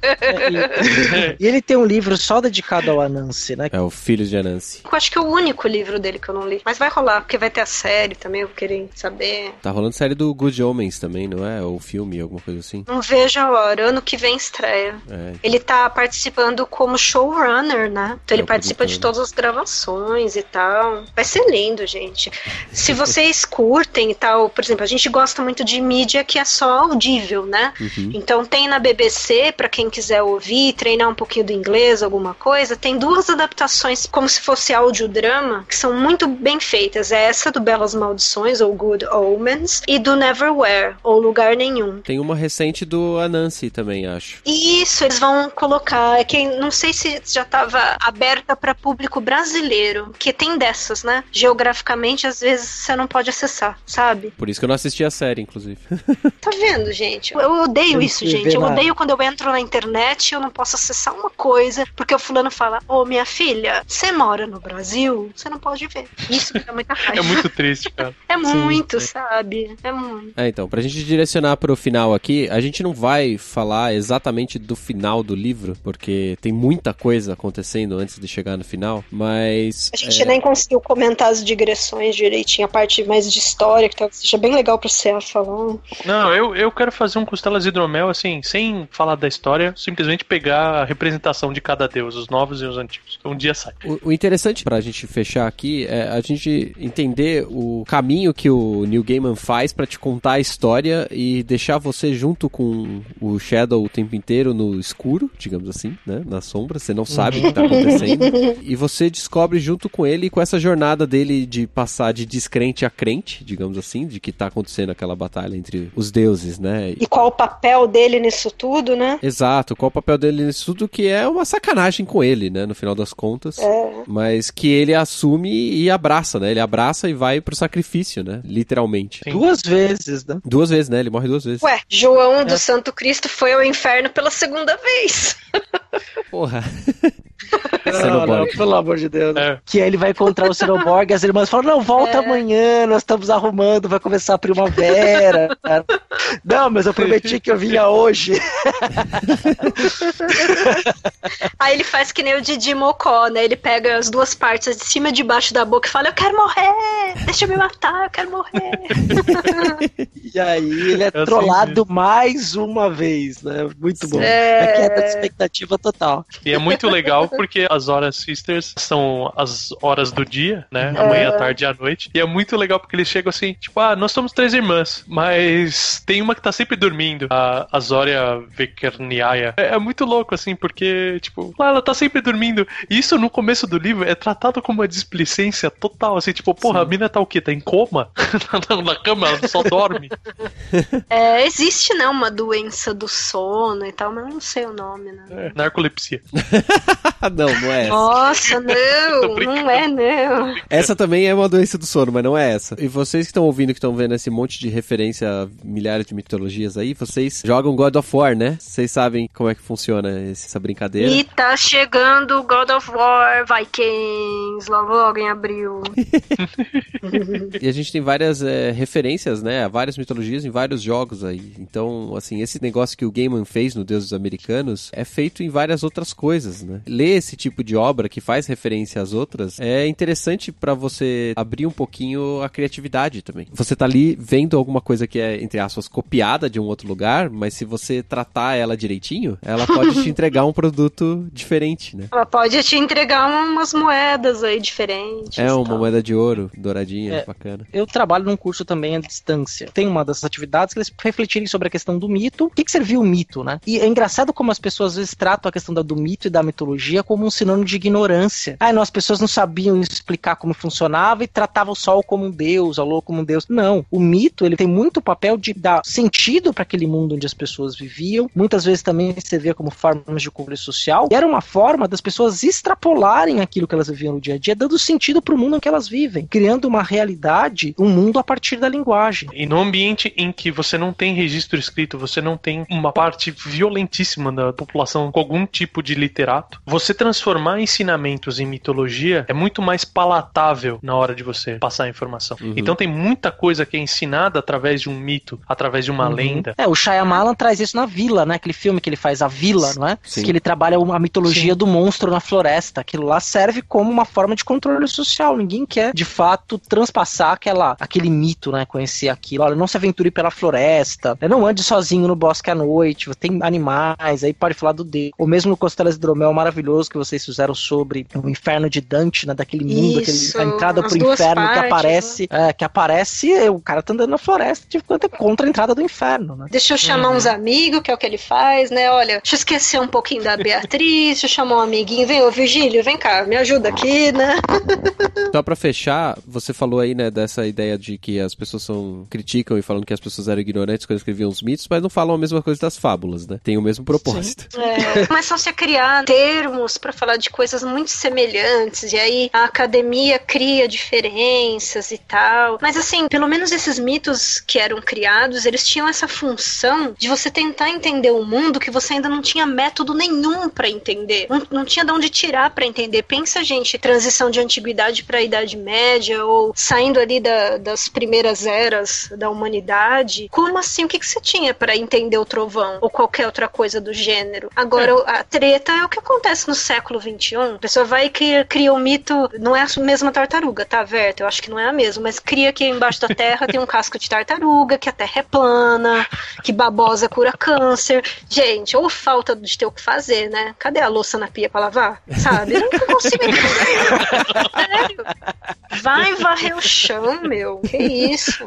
E ele tem um livro só dedicado ao Anansi, né? É o Filhos de Anansi. Eu acho que é o único livro dele que eu não li. Mas vai rolar, porque vai ter a série também, eu vou querer saber. Tá rolando série do Good Omens também, não é? Ou filme, alguma coisa assim. Não vejo a hora, ano que vem estreia. É. Ele tá participando como showrunner, né? Então ele É participa de todas as gravações e tal. Vai ser lindo, gente. Se vocês (laughs) curtem e tal, por exemplo, a gente gosta muito de mídia que é só audível, né? Uhum. Então tem na BBC, pra quem quiser ouvir, treinar um pouquinho do inglês, alguma coisa, tem duas adaptações como se fosse audiodrama, que são muito bem feitas. É essa do Belas Maldições, ou Good Omens, e do Neverwhere, ou Lugar Nenhum. Tem uma recente do Anansi também, acho. Isso, eles vão colocar. É que não sei se já estava aberta para público brasileiro, que tem dessas, né? Geograficamente, às vezes você não pode acessar, sabe? Por isso que eu não assisti a série, inclusive. (laughs) Tá vendo, gente? Eu odeio Eu isso, gente. Eu odeio quando eu entro na internet e eu não posso acessar uma coisa, porque o fulano fala: Ô, minha filha, você mora no Brasil? Você não pode ver. Isso me dá muita raiva. É muito triste, cara. (laughs) É muito, sabe? É muito. É, então, pra gente direcionar pro final aqui, a gente não vai falar exatamente do final do livro, porque tem muita coisa acontecendo antes de chegar no final, mas. A gente é, nem conseguiu comentar as digressões direitinho, a parte mais de história, que talvez seja bem legal pro Céu falar. Não, eu, eu quero fazer um Costelas Hidromel, assim, sem falar da história, simplesmente pegar a representação de cada deus, os novos e os antigos. Um dia sai. O, o interessante pra gente fechar aqui é a gente entender o caminho que o Neil Gaiman faz pra te contar a história e deixar você junto com o Shadow o tempo inteiro no escuro, digamos assim, né? Na sombra, você não sabe o que tá acontecendo. (laughs) e você descobre junto com ele com essa jornada dele de passar de descrente a crente, digamos assim, de que tá acontecendo aquela batalha entre os deuses, né? E qual o papel dele nisso tudo, né? Exato, qual o papel dele nisso tudo que é uma sacanagem com ele, né, no final das contas. Mas que ele assume e abraça, né? Ele abraça e vai pro sacrifício, né? Literalmente. Sim. Duas vezes, né? Duas vezes, né? Ele morre duas vezes. Ué, João do Santo Cristo foi ao inferno pela segunda vez. (laughs) Porra. (laughs) Não, não, pelo amor de Deus. É. Que aí ele vai encontrar o Xenoborg e as irmãs falam, não, volta amanhã, nós estamos arrumando, vai começar a primavera. (laughs) não, mas eu prometi que eu vinha hoje. (laughs) Aí ele faz que nem o Didi Mocó, né? Ele pega as duas partes de cima e de baixo da boca e fala: Eu quero morrer! Deixa eu me matar, eu quero morrer. E aí ele é Eu trollado mais uma vez, né? Muito bom. É. É queda de expectativa total. E é muito legal porque as horas sisters são as horas do dia, né? Amanhã, à tarde e à noite. E é muito legal porque eles chegam assim, tipo, ah, nós somos três irmãs, mas tem uma que tá sempre dormindo, a Azória Vekerniaia. É, é muito louco, assim, porque, tipo, ah, ela tá sempre dormindo. E isso no começo do livro é tratado como uma displicência total, assim, tipo, porra, a mina tá o quê? Tá em coma? (laughs) Na cama, ela só dorme. (laughs) É, existe, né? Uma doença do sono e tal, mas eu não sei o nome, né? É, narcolepsia. (laughs) não, não é essa. Nossa, (laughs) não, não é, não. Essa também é uma doença do sono, mas não é essa. E vocês que estão ouvindo, que estão vendo esse monte de referência a milhares de mitologias aí, vocês jogam God of War, né? Vocês sabem como é que funciona essa brincadeira. E tá chegando o God of War Vikings logo logo em abril. (laughs) E a gente tem várias é, referências, né, a várias mitologias em vários jogos aí. Então, assim, esse negócio que o Gaiman fez no Deuses Americanos é feito em várias outras coisas, né? Ler esse tipo de obra que faz referência às outras é interessante pra você abrir um pouquinho a criatividade também. Você tá ali vendo alguma coisa que é, entre aspas, copiada de um outro lugar, mas se você tratar ela direitinho, ela pode te (laughs) entregar um produto diferente, né? Ela pode te entregar umas moedas aí diferentes. É uma tal. moeda de ouro, douradinha, É. bacana. Eu trabalho num curso também à distância. Tem uma dessas atividades que eles refletirem sobre a questão do mito. O que, que serviu o mito, né? E é engraçado como as pessoas às vezes tratam a questão da- do mito e da mitologia como um sinônimo de ignorância. Ah, não, as pessoas não sabiam explicar como funcionava e tratavam o sol como um deus, a lua como um deus. Não, o mito ele tem muito papel de dar sentido para aquele mundo onde as pessoas viviam. Muitas vezes também vê como formas de controle social. E era uma forma das pessoas extrapolarem aquilo que elas viviam no dia a dia, dando sentido para o mundo em que elas vivem, criando uma realidade, um mundo a partir da linguagem. E no ambiente em que você não tem registro escrito, você não tem uma parte violentíssima da população com algum tipo de literato, você transformar ensinamentos em mitologia é muito mais palatável na hora de você passar a informação. Uhum. Então tem muita coisa que é ensinada através de um mito, através de uma Uhum. lenda. É, o Shyamalan traz isso na Vila, né? Aquele filme que ele faz, A Vila, não é? Sim. Que ele trabalha a mitologia do monstro na floresta. Aquilo lá serve como uma forma de controle social. Ninguém quer, de fato, transpassar aquela, aquele mito, né? Conhecer aquilo. Olha, não se aventure pela floresta. né, Não ande sozinho no bosque à noite. Tem animais, aí pode falar do Deus. Ou mesmo no Costelas Hidromel maravilhoso que vocês fizeram sobre o inferno de Dante, né? Daquele mundo, Isso, aquele, a entrada pro inferno que partes, aparece. É, que aparece, o cara tá andando na floresta, de quanto é contra a entrada do inferno, né? Deixa eu chamar uns amigos, que é o que ele faz, né? Olha, deixa eu esquecer um pouquinho da Beatriz, deixa eu chamar um amiguinho. Vem, ô Virgílio, vem cá, me ajuda aqui, né? Só pra fechar, você falou aí, né, dessa ideia de que as pessoas são criticam e falando que as pessoas eram ignorantes quando escreviam os mitos, mas não falam a mesma coisa das fábulas, né? Tem o mesmo propósito. É, começam-se a criar termos para falar de coisas muito semelhantes, e aí a academia cria diferenças e tal. Mas assim, pelo menos esses mitos que eram criados, eles tinham essa função de você tentar entender o mundo que você ainda não tinha método nenhum para entender. Não, não tinha de onde tirar para entender. Pensa, gente, transição de antiguidade para a Idade Média, ou saindo ali da- das primeiras eras da humanidade. Como assim? O que, que você tinha para entender o trovão? Ou qualquer outra coisa do gênero? Agora, a treta é o que acontece no século XXI. A pessoa vai e cria, cria um mito, não é a mesma tartaruga, tá, Verta? Eu acho que não é a mesma, mas cria que embaixo da terra tem um casco de tartaruga, que a terra é plana, que babosa cura câncer. Gente, ou falta de ter o que fazer, né? Cadê a louça na pia pra lavar? Sabe? Eu não consigo. (laughs) Sério. Vai varrer o chão, meu. Que isso?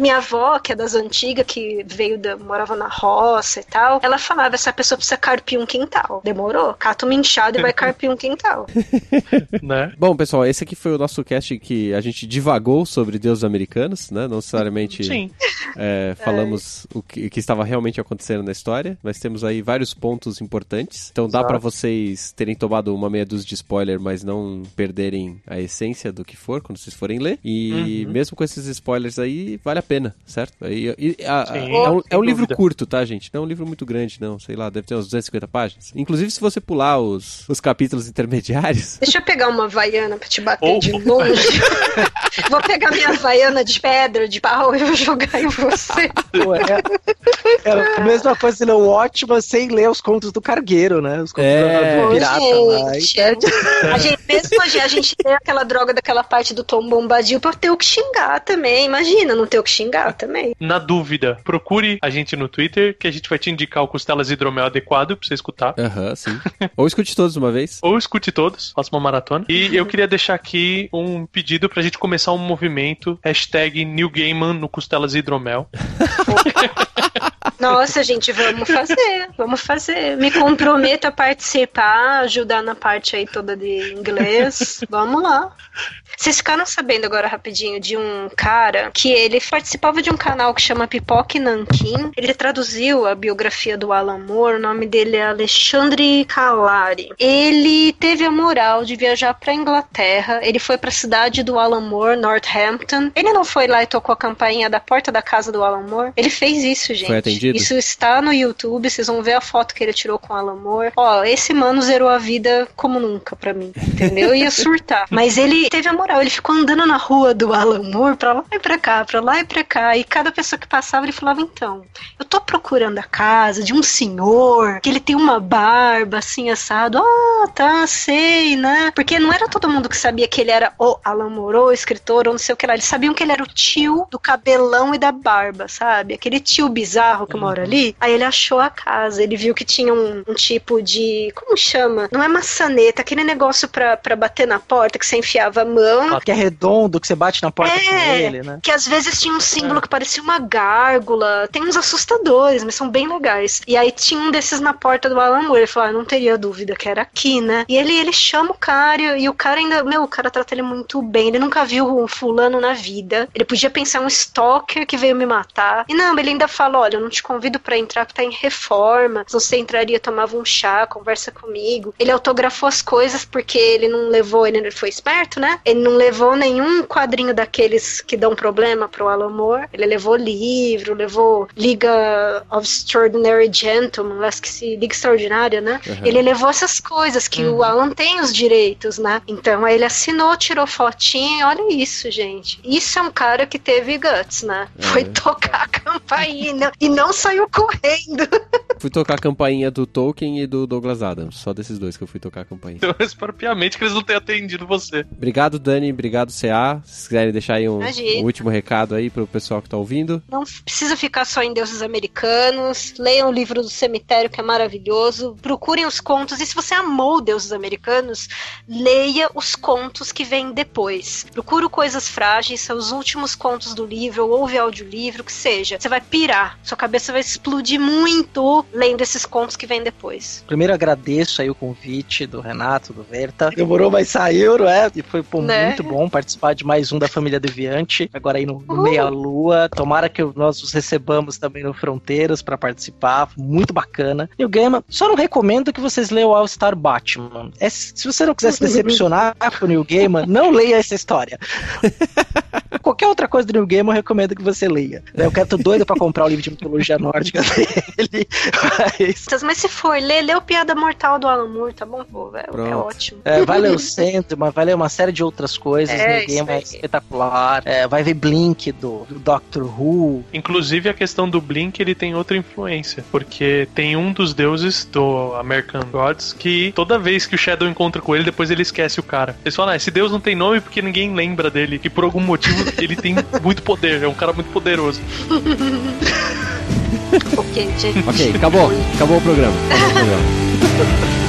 Minha avó, que é das antigas, que veio da. morava na roça e tal, ela falava: essa pessoa precisa carpir um quintal. Demorou? Cata uma enxada e vai carpir um quintal. (laughs) Né? Bom, pessoal, esse aqui foi o nosso cast que a gente divagou sobre deuses americanos, né? Não necessariamente Sim. é, falamos o que, o que estava realmente acontecendo na história, mas temos aí vários pontos importantes. Então dá pra vocês terem tomado uma meia dúzia de spoiler, mas não perderem a essência do que for quando vocês forem ler. E mesmo com esses spoilers aí, vale a pena, certo? E, e- a- é um, é um livro curto, tá, gente? Não é um livro muito grande, não. Sei lá, deve ter uns 250 páginas. Inclusive, se você pular os, os capítulos intermediários, (laughs) Deixa eu pegar uma vaiana pra te bater Oh. de longe. (laughs) Vou pegar minha vaiana de pedra, de pau e vou jogar em você. Pô, é, é a mesma coisa de ler o Watchman sem ler os contos do cargueiro, né? Os contos É. do Ô, pirata gente, Então, a gente, mesmo gente, a gente tem aquela droga daquela parte do Tom Bombadil pra ter o que xingar também. Imagina não ter o que xingar também. Na dúvida, procure a gente no Twitter, que a gente vai te indicar o Costelas Hidromel adequado pra você escutar. Aham, sim. Ou escute todos uma vez. Ou escute todos, faça uma maratona. E eu queria deixar aqui um pedido pra gente começar um movimento. Hashtag New Gaiman no Costelas Hidromel. (laughs) Nossa, gente, vamos fazer, vamos fazer. Me comprometo a participar, ajudar na parte aí toda de inglês. Vamos lá. Vocês ficaram sabendo agora rapidinho de um cara que ele participava de um canal que chama Pipoque Nankin. Ele traduziu a biografia do Alan Moore, o nome dele é Alexandre Calari. Ele teve a moral de viajar pra Inglaterra, ele foi pra cidade do Alan Moore, Northampton. Ele não foi lá e tocou a campainha da porta da casa do Alan Moore. Ele fez isso, gente. atendido? Isso está no YouTube, vocês vão ver a foto que ele tirou com o Alan Moore. Ó, esse mano zerou a vida como nunca pra mim, entendeu? Eu ia surtar. (laughs) Mas ele teve a moral, ele ficou andando na rua do Alan Moore pra lá e pra cá, pra lá e pra cá. E cada pessoa que passava, ele falava: então, eu tô procurando a casa de um senhor, que ele tem uma barba assim assado. Ah, tá, sei, né? Porque não era todo mundo que sabia que ele era o Alan Moore, ou escritor, ou não sei o que lá. Eles sabiam que ele era o tio do cabelão e da barba, sabe? Aquele tio bizarro que mora ali. Aí ele achou a casa, ele viu que tinha um, um tipo de. Como chama? Não é maçaneta, aquele negócio pra, pra bater na porta que você enfiava a mão Aham. Que é redondo, que você bate na porta com É, ele, né? que às vezes tinha um símbolo que parecia uma gárgula. Tem uns assustadores, mas são bem legais. E aí tinha um desses na porta do Alan Moore. Ele falou, ah, não teria dúvida que era aqui, né? E ele, ele chama o cara, e o cara ainda, meu, o cara trata ele muito bem. Ele nunca viu um fulano na vida. Ele podia pensar um stalker que veio me matar. E não, ele ainda fala, olha, eu não te convido pra entrar, que tá em reforma. Se você entraria, tomava um chá, conversa comigo. Ele autografou as coisas porque ele não levou, ele foi esperto, né? Ele não levou nenhum quadrinho daqueles que dão problema pro Alan Moore. Ele levou livro, levou Liga of Extraordinary Gentlemen, acho que se Liga Extraordinária, né? Uhum. Ele levou essas coisas que o Alan tem os direitos, né? Então aí ele assinou, tirou fotinho, e olha isso, gente. Isso é um cara que teve guts, né? Foi tocar a campainha e não- saiu correndo. (laughs) Fui tocar a campainha do Tolkien e do Douglas Adams. Só desses dois que eu fui tocar a campainha. Eu espero piamente que eles não tenham atendido você. Obrigado, Dani. Obrigado, CA. Se quiserem deixar aí um, um último recado aí pro pessoal que tá ouvindo. Não precisa ficar só em deuses americanos. Leiam o livro do cemitério, que é maravilhoso. Procurem os contos. E se você amou deuses americanos, leia os contos que vêm depois. Procure coisas frágeis, são os últimos contos do livro, ou ouve audiolivro, que seja. Você vai pirar. Sua cabeça vai explodir muito lendo esses contos que vêm depois. Primeiro agradeço aí o convite do Renato, do Verta. Demorou, mas saiu, não é? E foi pô, Né? Muito bom participar de mais um da Família Deviante. Agora aí no, no. Meia Lua. Tomara que nós os recebamos também no Fronteiras pra participar. Muito bacana. E o Gaiman, só não recomendo que vocês leiam o All Star Batman. É, se você não quiser se decepcionar com o Neil Gaiman, não leia essa história. (laughs) Qualquer outra coisa do Neil Gaiman, eu recomendo que você leia. Eu quero, tô doido pra comprar o livro de mitologia nórdica (laughs) dele. Mas, Mas se for ler, lê o Piada Mortal do Alan Moore, tá bom? Pô, é, é Pronto. ótimo. É, vai ler o Sandman, vai ler uma série de outras coisas. É, Ninguém é aí. espetacular. É, vai ver Blink do, do Doctor Who. Inclusive a questão do Blink ele tem outra influência, porque tem um dos deuses do American Gods que toda vez que o Shadow encontra com ele, depois ele esquece o cara. Eles falam, ah, esse deus não tem nome porque ninguém lembra dele, que por algum motivo (laughs) ele tem muito poder, é um cara muito poderoso. (laughs) Ok, gente. Ok, acabou. Acabou o programa. Acabou o programa. (laughs)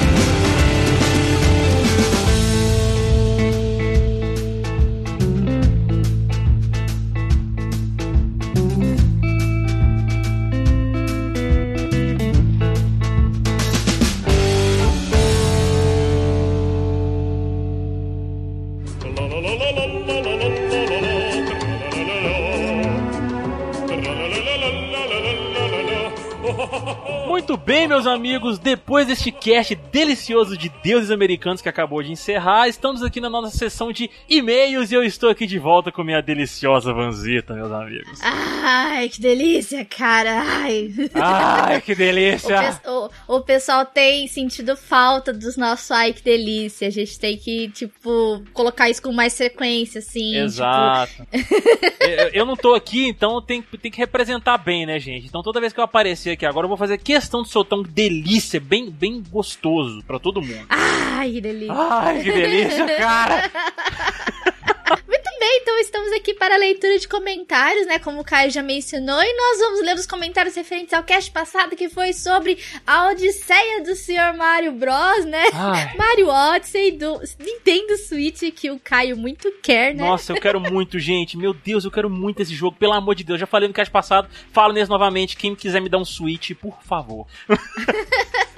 amigos, depois deste cast delicioso de deuses americanos que acabou de encerrar, estamos aqui na nossa sessão de e-mails e eu estou aqui de volta com minha deliciosa Vanzita, meus amigos. Ai, que delícia, cara. Ai. Ai, que (laughs) O, delícia! pe- o- o pessoal tem sentido falta dos nossos ai, que delícia. A gente tem que, tipo, colocar isso com mais frequência, assim. tipo, Exato. (laughs) eu, eu não tô aqui, então tem, tem que representar bem, né, gente? Então toda vez que eu aparecer aqui agora, eu vou fazer questão de soltar um delícia, bem, bem gostoso pra todo mundo. Ai, que delícia. Ai, que delícia, cara! (laughs) (laughs) Muito bem, então estamos aqui para a leitura de comentários, né? Como o Caio já mencionou, e nós vamos ler os comentários referentes ao cast passado, que foi sobre a Odisseia do Sr. Mario Bros, né? Ai. (laughs) Mario Odyssey do Nintendo Switch, que o Caio muito quer, né? Nossa, eu quero muito, gente. Meu Deus, eu quero muito esse jogo. Pelo amor de Deus, já falei no cast passado. Falo nesse novamente. Quem quiser me dar um Switch, por favor. (laughs)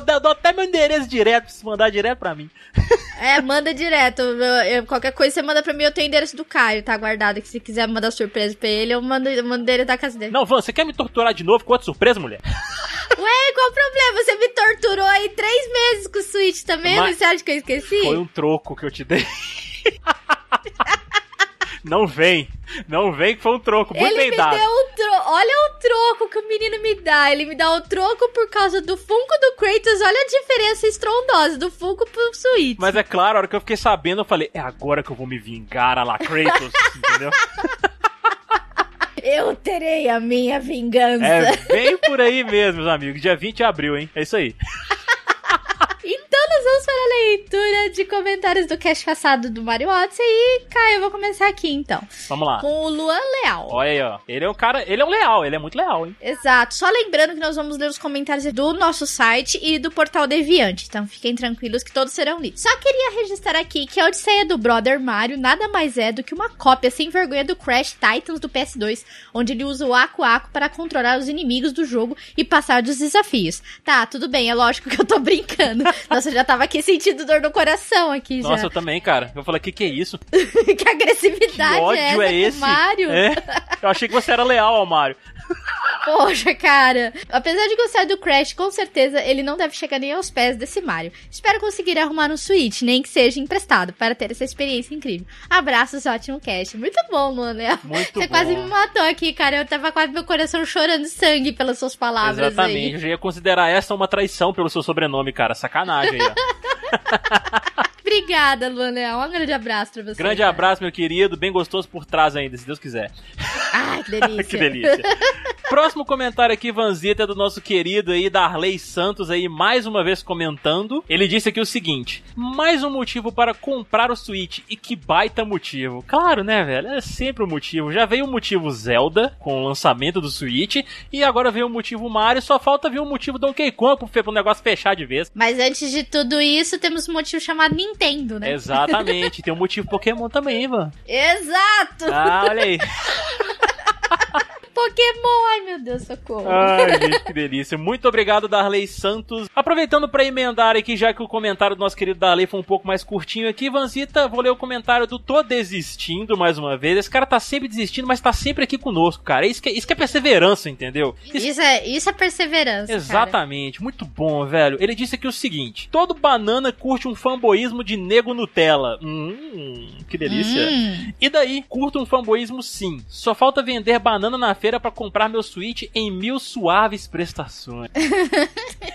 Só dou até meu endereço direto, se mandar direto pra mim. É, manda direto. Eu- eu- qualquer coisa você manda pra mim, eu tenho o endereço do Caio, tá guardado. Que se quiser mandar surpresa pra ele, eu mando, eu mando dele da casa dele. Não, Van, você quer me torturar de novo com outra surpresa, mulher? (laughs) Ué, qual o problema? Você me torturou aí três meses com o Switch, tá vendo? Mas- Você acha que eu esqueci? Foi um troco que eu te dei. (laughs) Não vem. Não vem que foi um troco. Muito Ele bem me dado. deu um troco. Olha o troco que o menino me dá. Ele me dá o troco por causa do Funko do Kratos. Olha a diferença estrondosa do Funko pro Switch. Mas é claro, a hora que eu fiquei sabendo, eu falei, é agora que eu vou me vingar a lá Kratos, (laughs) entendeu? Eu terei a minha vingança. É bem por aí mesmo, meus amigos. Dia 20 de abril, hein? É isso aí. Vamos para a leitura de comentários do cast passado do Mario Odyssey. E, Caio, eu vou começar aqui então. Vamos lá. Com o Luan Leal. Olha aí, ó. Ele é um cara, ele é um leal, ele é muito leal, hein? Exato. Só lembrando que nós vamos ler os comentários do nosso site e do portal Deviante. Então fiquem tranquilos que todos serão lidos. Só queria registrar aqui que a Odisseia do Brother Mario nada mais é do que uma cópia sem vergonha do Crash Titans do PS2, onde ele usa o Aku Aku para controlar os inimigos do jogo e passar dos desafios. Tá, tudo bem, é lógico que eu tô brincando. (laughs) Nossa, já tava aqui sentindo dor no coração aqui já. Nossa, eu também, cara. Eu falei, que que é isso? (laughs) que agressividade Que ódio é é esse? Mario? É. Eu achei que você era leal ao Mario. Poxa, cara. Apesar de gostar do Crash, com certeza ele não deve chegar nem aos pés desse Mario. Espero conseguir arrumar um Switch, nem que seja emprestado, para ter essa experiência incrível. Abraços, ótimo cast. Muito bom, Luan. Muito Você bom. quase me matou aqui, cara. Eu tava quase meu coração chorando sangue pelas suas palavras Exatamente. aí. Eu ia considerar essa uma traição pelo seu sobrenome, cara. Sacanagem aí, ó. (laughs) Obrigada, Luan Leal. Um grande abraço pra você. Grande cara. abraço, meu querido. Bem gostoso por trás ainda, se Deus quiser. Ai, que (laughs) delícia. que delícia. Próximo comentário aqui, Vanzita, é do nosso querido aí, Darley Santos aí, mais uma vez comentando. Ele disse aqui o seguinte: mais um motivo para comprar o Switch. E que baita motivo. Claro, né, velho? É sempre o motivo. Já veio o motivo Zelda, com o lançamento do Switch, e agora veio o motivo Mario, só falta vir o motivo Donkey Kong pro, pro negócio fechar de vez. Mas antes de tudo isso, temos um motivo chamado Nintendo, né? Exatamente. Tem o motivo Pokémon também, Ivan. Exato! Ah, olha aí. (laughs) (laughs) Pokémon! Ai, meu Deus, socorro. Ai, gente, que delícia. Muito obrigado, Darley Santos. Aproveitando pra emendar aqui, já que o comentário do nosso querido Darley foi um pouco mais curtinho aqui, Vanzita, vou ler o comentário do Tô Desistindo mais uma vez. Esse cara tá sempre desistindo, mas tá sempre aqui conosco, cara. Isso que, é- isso que é perseverança, entendeu? Isso- Isso é, isso é perseverança. cara. Exatamente, muito bom, velho. Ele disse aqui o seguinte: todo banana curte um fanboísmo de nego Nutella. Hum, que delícia. Hum. E daí, curto um fanboísmo sim. Só falta vender banana na feira pra comprar meu Switch em mil suaves prestações. (laughs)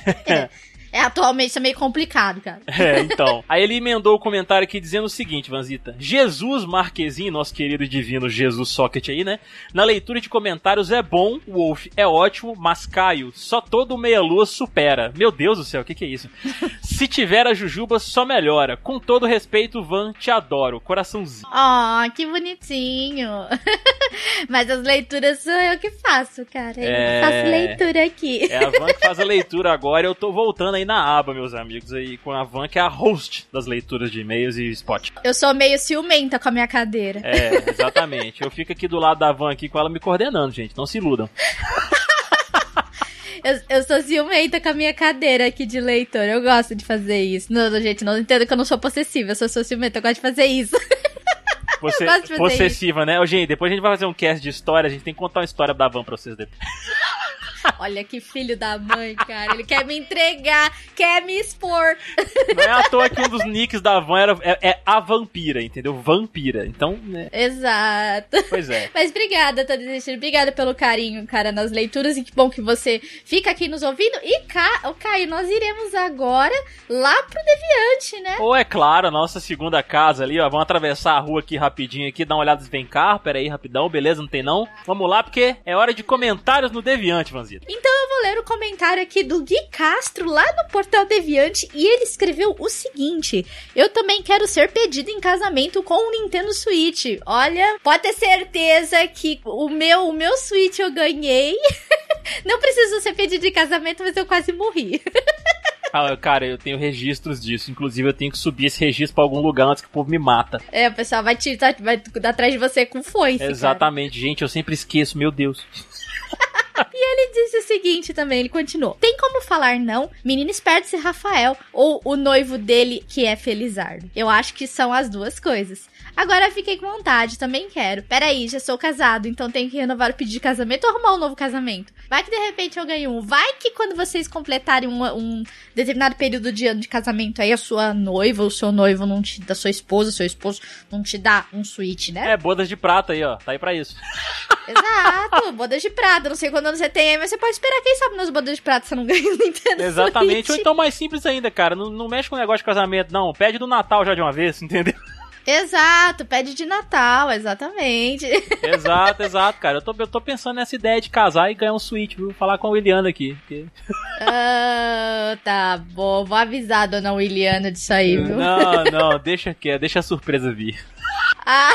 (laughs) É, atualmente isso é meio complicado, cara. (laughs) É, então. Aí ele emendou o comentário aqui dizendo o seguinte, Vanzita. Jesus Marquezine, nosso querido e divino Jesus Socket aí, né? Na leitura de comentários é bom, Wolf é ótimo, mas Caio, só todo meia-lua supera. Meu Deus do céu, o que, que é isso? (laughs) Se tiver a Jujuba, só melhora. Com todo respeito, Van, te adoro. Coraçãozinho. Oh, que bonitinho. (laughs) Mas as leituras sou eu que faço, cara. Eu É. faço leitura aqui. É a Van que faz a leitura agora. Eu tô voltando aí na aba, meus amigos, aí com a Van que é a host das leituras de e-mails e spot. Eu sou meio ciumenta com a minha cadeira. É, exatamente. Eu fico aqui do lado da van aqui com ela me coordenando, gente. Não se iludam. (laughs) Eu, eu sou ciumenta com a minha cadeira aqui de leitor. Eu gosto de fazer isso. Não, gente, não entendo que eu não sou possessiva. Eu sou, sou ciumenta, eu gosto de fazer isso. (laughs) Você, gosto de fazer possessiva, né? Ô, gente, depois a gente vai fazer um cast de história. A gente tem que contar uma história da van pra vocês depois. Olha que filho da mãe, cara. Ele quer me entregar, quer me expor. Não é à toa que um dos nicks da van era, é, é a vampira, entendeu? Vampira. Então, né? Exato. Pois é. Mas obrigada, tô desistindo. Obrigada pelo carinho, cara, nas leituras. E que bom que você fica aqui nos ouvindo. E, Ca... Caio, nós iremos agora lá pro Deviante, né? Ou é claro, a nossa segunda casa ali, ó. Vamos atravessar a rua aqui rapidinho aqui, dar uma olhada se vem carro. Pera aí, rapidão, beleza? Não tem não? Vamos lá, porque é hora de comentários no Deviante, Então eu vou ler o comentário aqui do Gui Castro lá no Portal Deviante e ele escreveu o seguinte: Eu também quero ser pedido em casamento com o Nintendo Switch. Olha, pode ter certeza que o meu, o meu Switch eu ganhei. (laughs) Não preciso ser pedido em casamento, mas eu quase morri. (laughs) Ah, cara, eu tenho registros disso. Inclusive, eu tenho que subir esse registro pra algum lugar antes que o povo me mata. É, o pessoal vai te tá- vai atrás de você com foice. cara. Exatamente, gente. Eu sempre esqueço, meu Deus. (laughs) Ele disse o seguinte também, ele continuou. Tem como falar não? Menino esperto se Rafael ou o noivo dele que é Felizardo. Eu acho que são as duas coisas. Agora fiquei com vontade, também quero. Peraí, já sou casado, então tenho que renovar o pedido de casamento ou arrumar um novo casamento. Vai que de repente eu ganho um. Vai que quando vocês completarem um, um determinado período de ano de casamento, aí a sua noiva ou o seu noivo não te dá, sua esposa, seu esposo não te dá um suíte, né? É, bodas de prata aí, ó. Tá aí pra isso. (laughs) Exato, bodas de prata. Não sei quando você tem aí, mas você pode esperar. Quem sabe nas bodas de prata você não ganha (laughs) o Nintendo Exatamente. Ou Switch. então mais simples ainda, cara. Não, não mexe com o negócio de casamento, não. Pede do Natal já de uma vez, entendeu? Exato, pede de Natal, exatamente. (laughs) Exato, exato, cara. Eu tô, eu tô pensando nessa ideia de casar e ganhar um suíte, viu? Falar com a Williana aqui. Porque... Ah, tá bom, vou avisar a dona Williana disso aí, viu? Não, não, deixa que deixa a surpresa vir. Ah.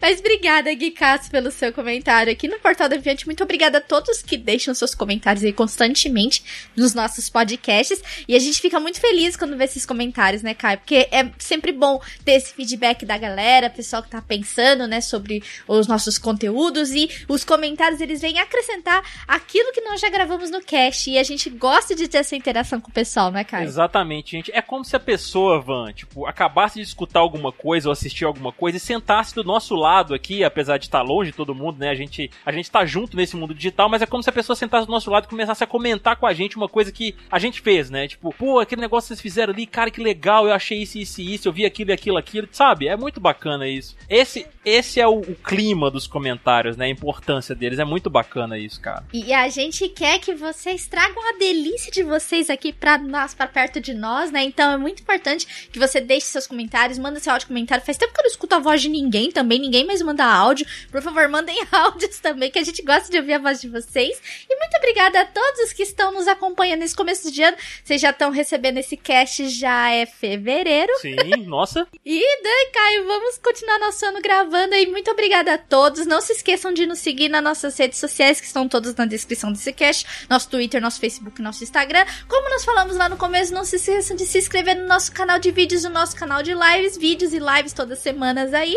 Mas obrigada, Gui Katz, pelo seu comentário aqui no Portal Deviante. Muito obrigada a todos que deixam seus comentários aí constantemente nos nossos podcasts. E a gente fica muito feliz quando vê esses comentários, né, Caio? Porque é sempre bom ter esse feedback da galera, pessoal que tá pensando, né, sobre os nossos conteúdos. E os comentários, eles vêm acrescentar aquilo que nós já gravamos no cast. E a gente gosta de ter essa interação com o pessoal, né, Caio? Exatamente, gente. É como se a pessoa, Van, tipo, acabasse de escutar alguma coisa ou assistir alguma coisa e sentasse do nosso lado lado aqui, apesar de estar longe todo mundo, né? A gente, a gente tá junto nesse mundo digital, mas é como se a pessoa sentasse do nosso lado e começasse a comentar com a gente uma coisa que a gente fez, né? Tipo, pô, aquele negócio que vocês fizeram ali, cara, que legal, eu achei isso, isso isso, eu vi aquilo aquilo, aquilo, sabe? É muito bacana isso. Esse, esse é o, o, clima dos comentários, né? A importância deles. É muito bacana isso, cara. E a gente quer que vocês tragam a delícia de vocês aqui pra nós, para perto de nós, né? Então é muito importante que você deixe seus comentários, manda seu áudio comentário. Faz tempo que eu não escuto a voz de ninguém também, ninguém mais manda áudio. Por favor, mandem (laughs) áudios também, que a gente gosta de ouvir a voz de vocês. E muito obrigada a todos os que estão nos acompanhando nesse começo de ano. Vocês já estão recebendo esse cast, já é fevereiro. Sim, nossa. (laughs) e Dan, Caio, vamos continuar nosso ano gravando aí. Muito obrigada a todos. Não se esqueçam de nos seguir nas nossas redes sociais, que estão todas na descrição desse cast. Nosso Twitter, nosso Facebook, nosso Instagram. Como nós falamos lá no começo, não se esqueçam de se inscrever no nosso canal de vídeos, no nosso canal de lives, vídeos e lives todas as semanas aí.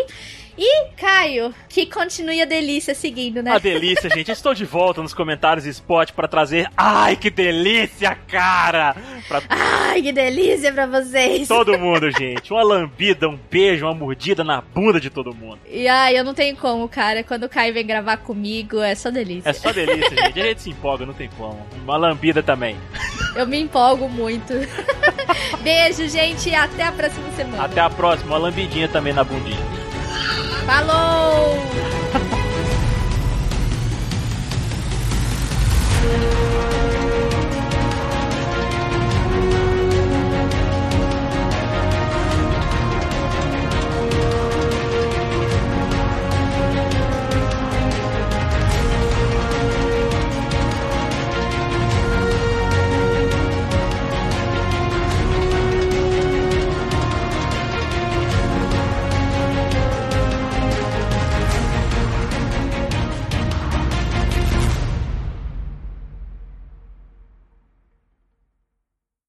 E, Caio, que continue a delícia seguindo, né? A delícia, gente. Estou de volta nos comentários Spot para trazer. Ai, que delícia, cara! Pra... Ai, que delícia pra vocês! Todo mundo, gente. Uma lambida, um beijo, uma mordida na bunda de todo mundo. E ai, eu não tenho como, cara. Quando o Caio vem gravar comigo, é só delícia. É só delícia, gente. A gente se empolga, não tem como. Uma lambida também. Eu me empolgo muito. beijo, gente, e até a próxima semana. Até a próxima. Uma lambidinha também na bundinha. Falou! (laughs)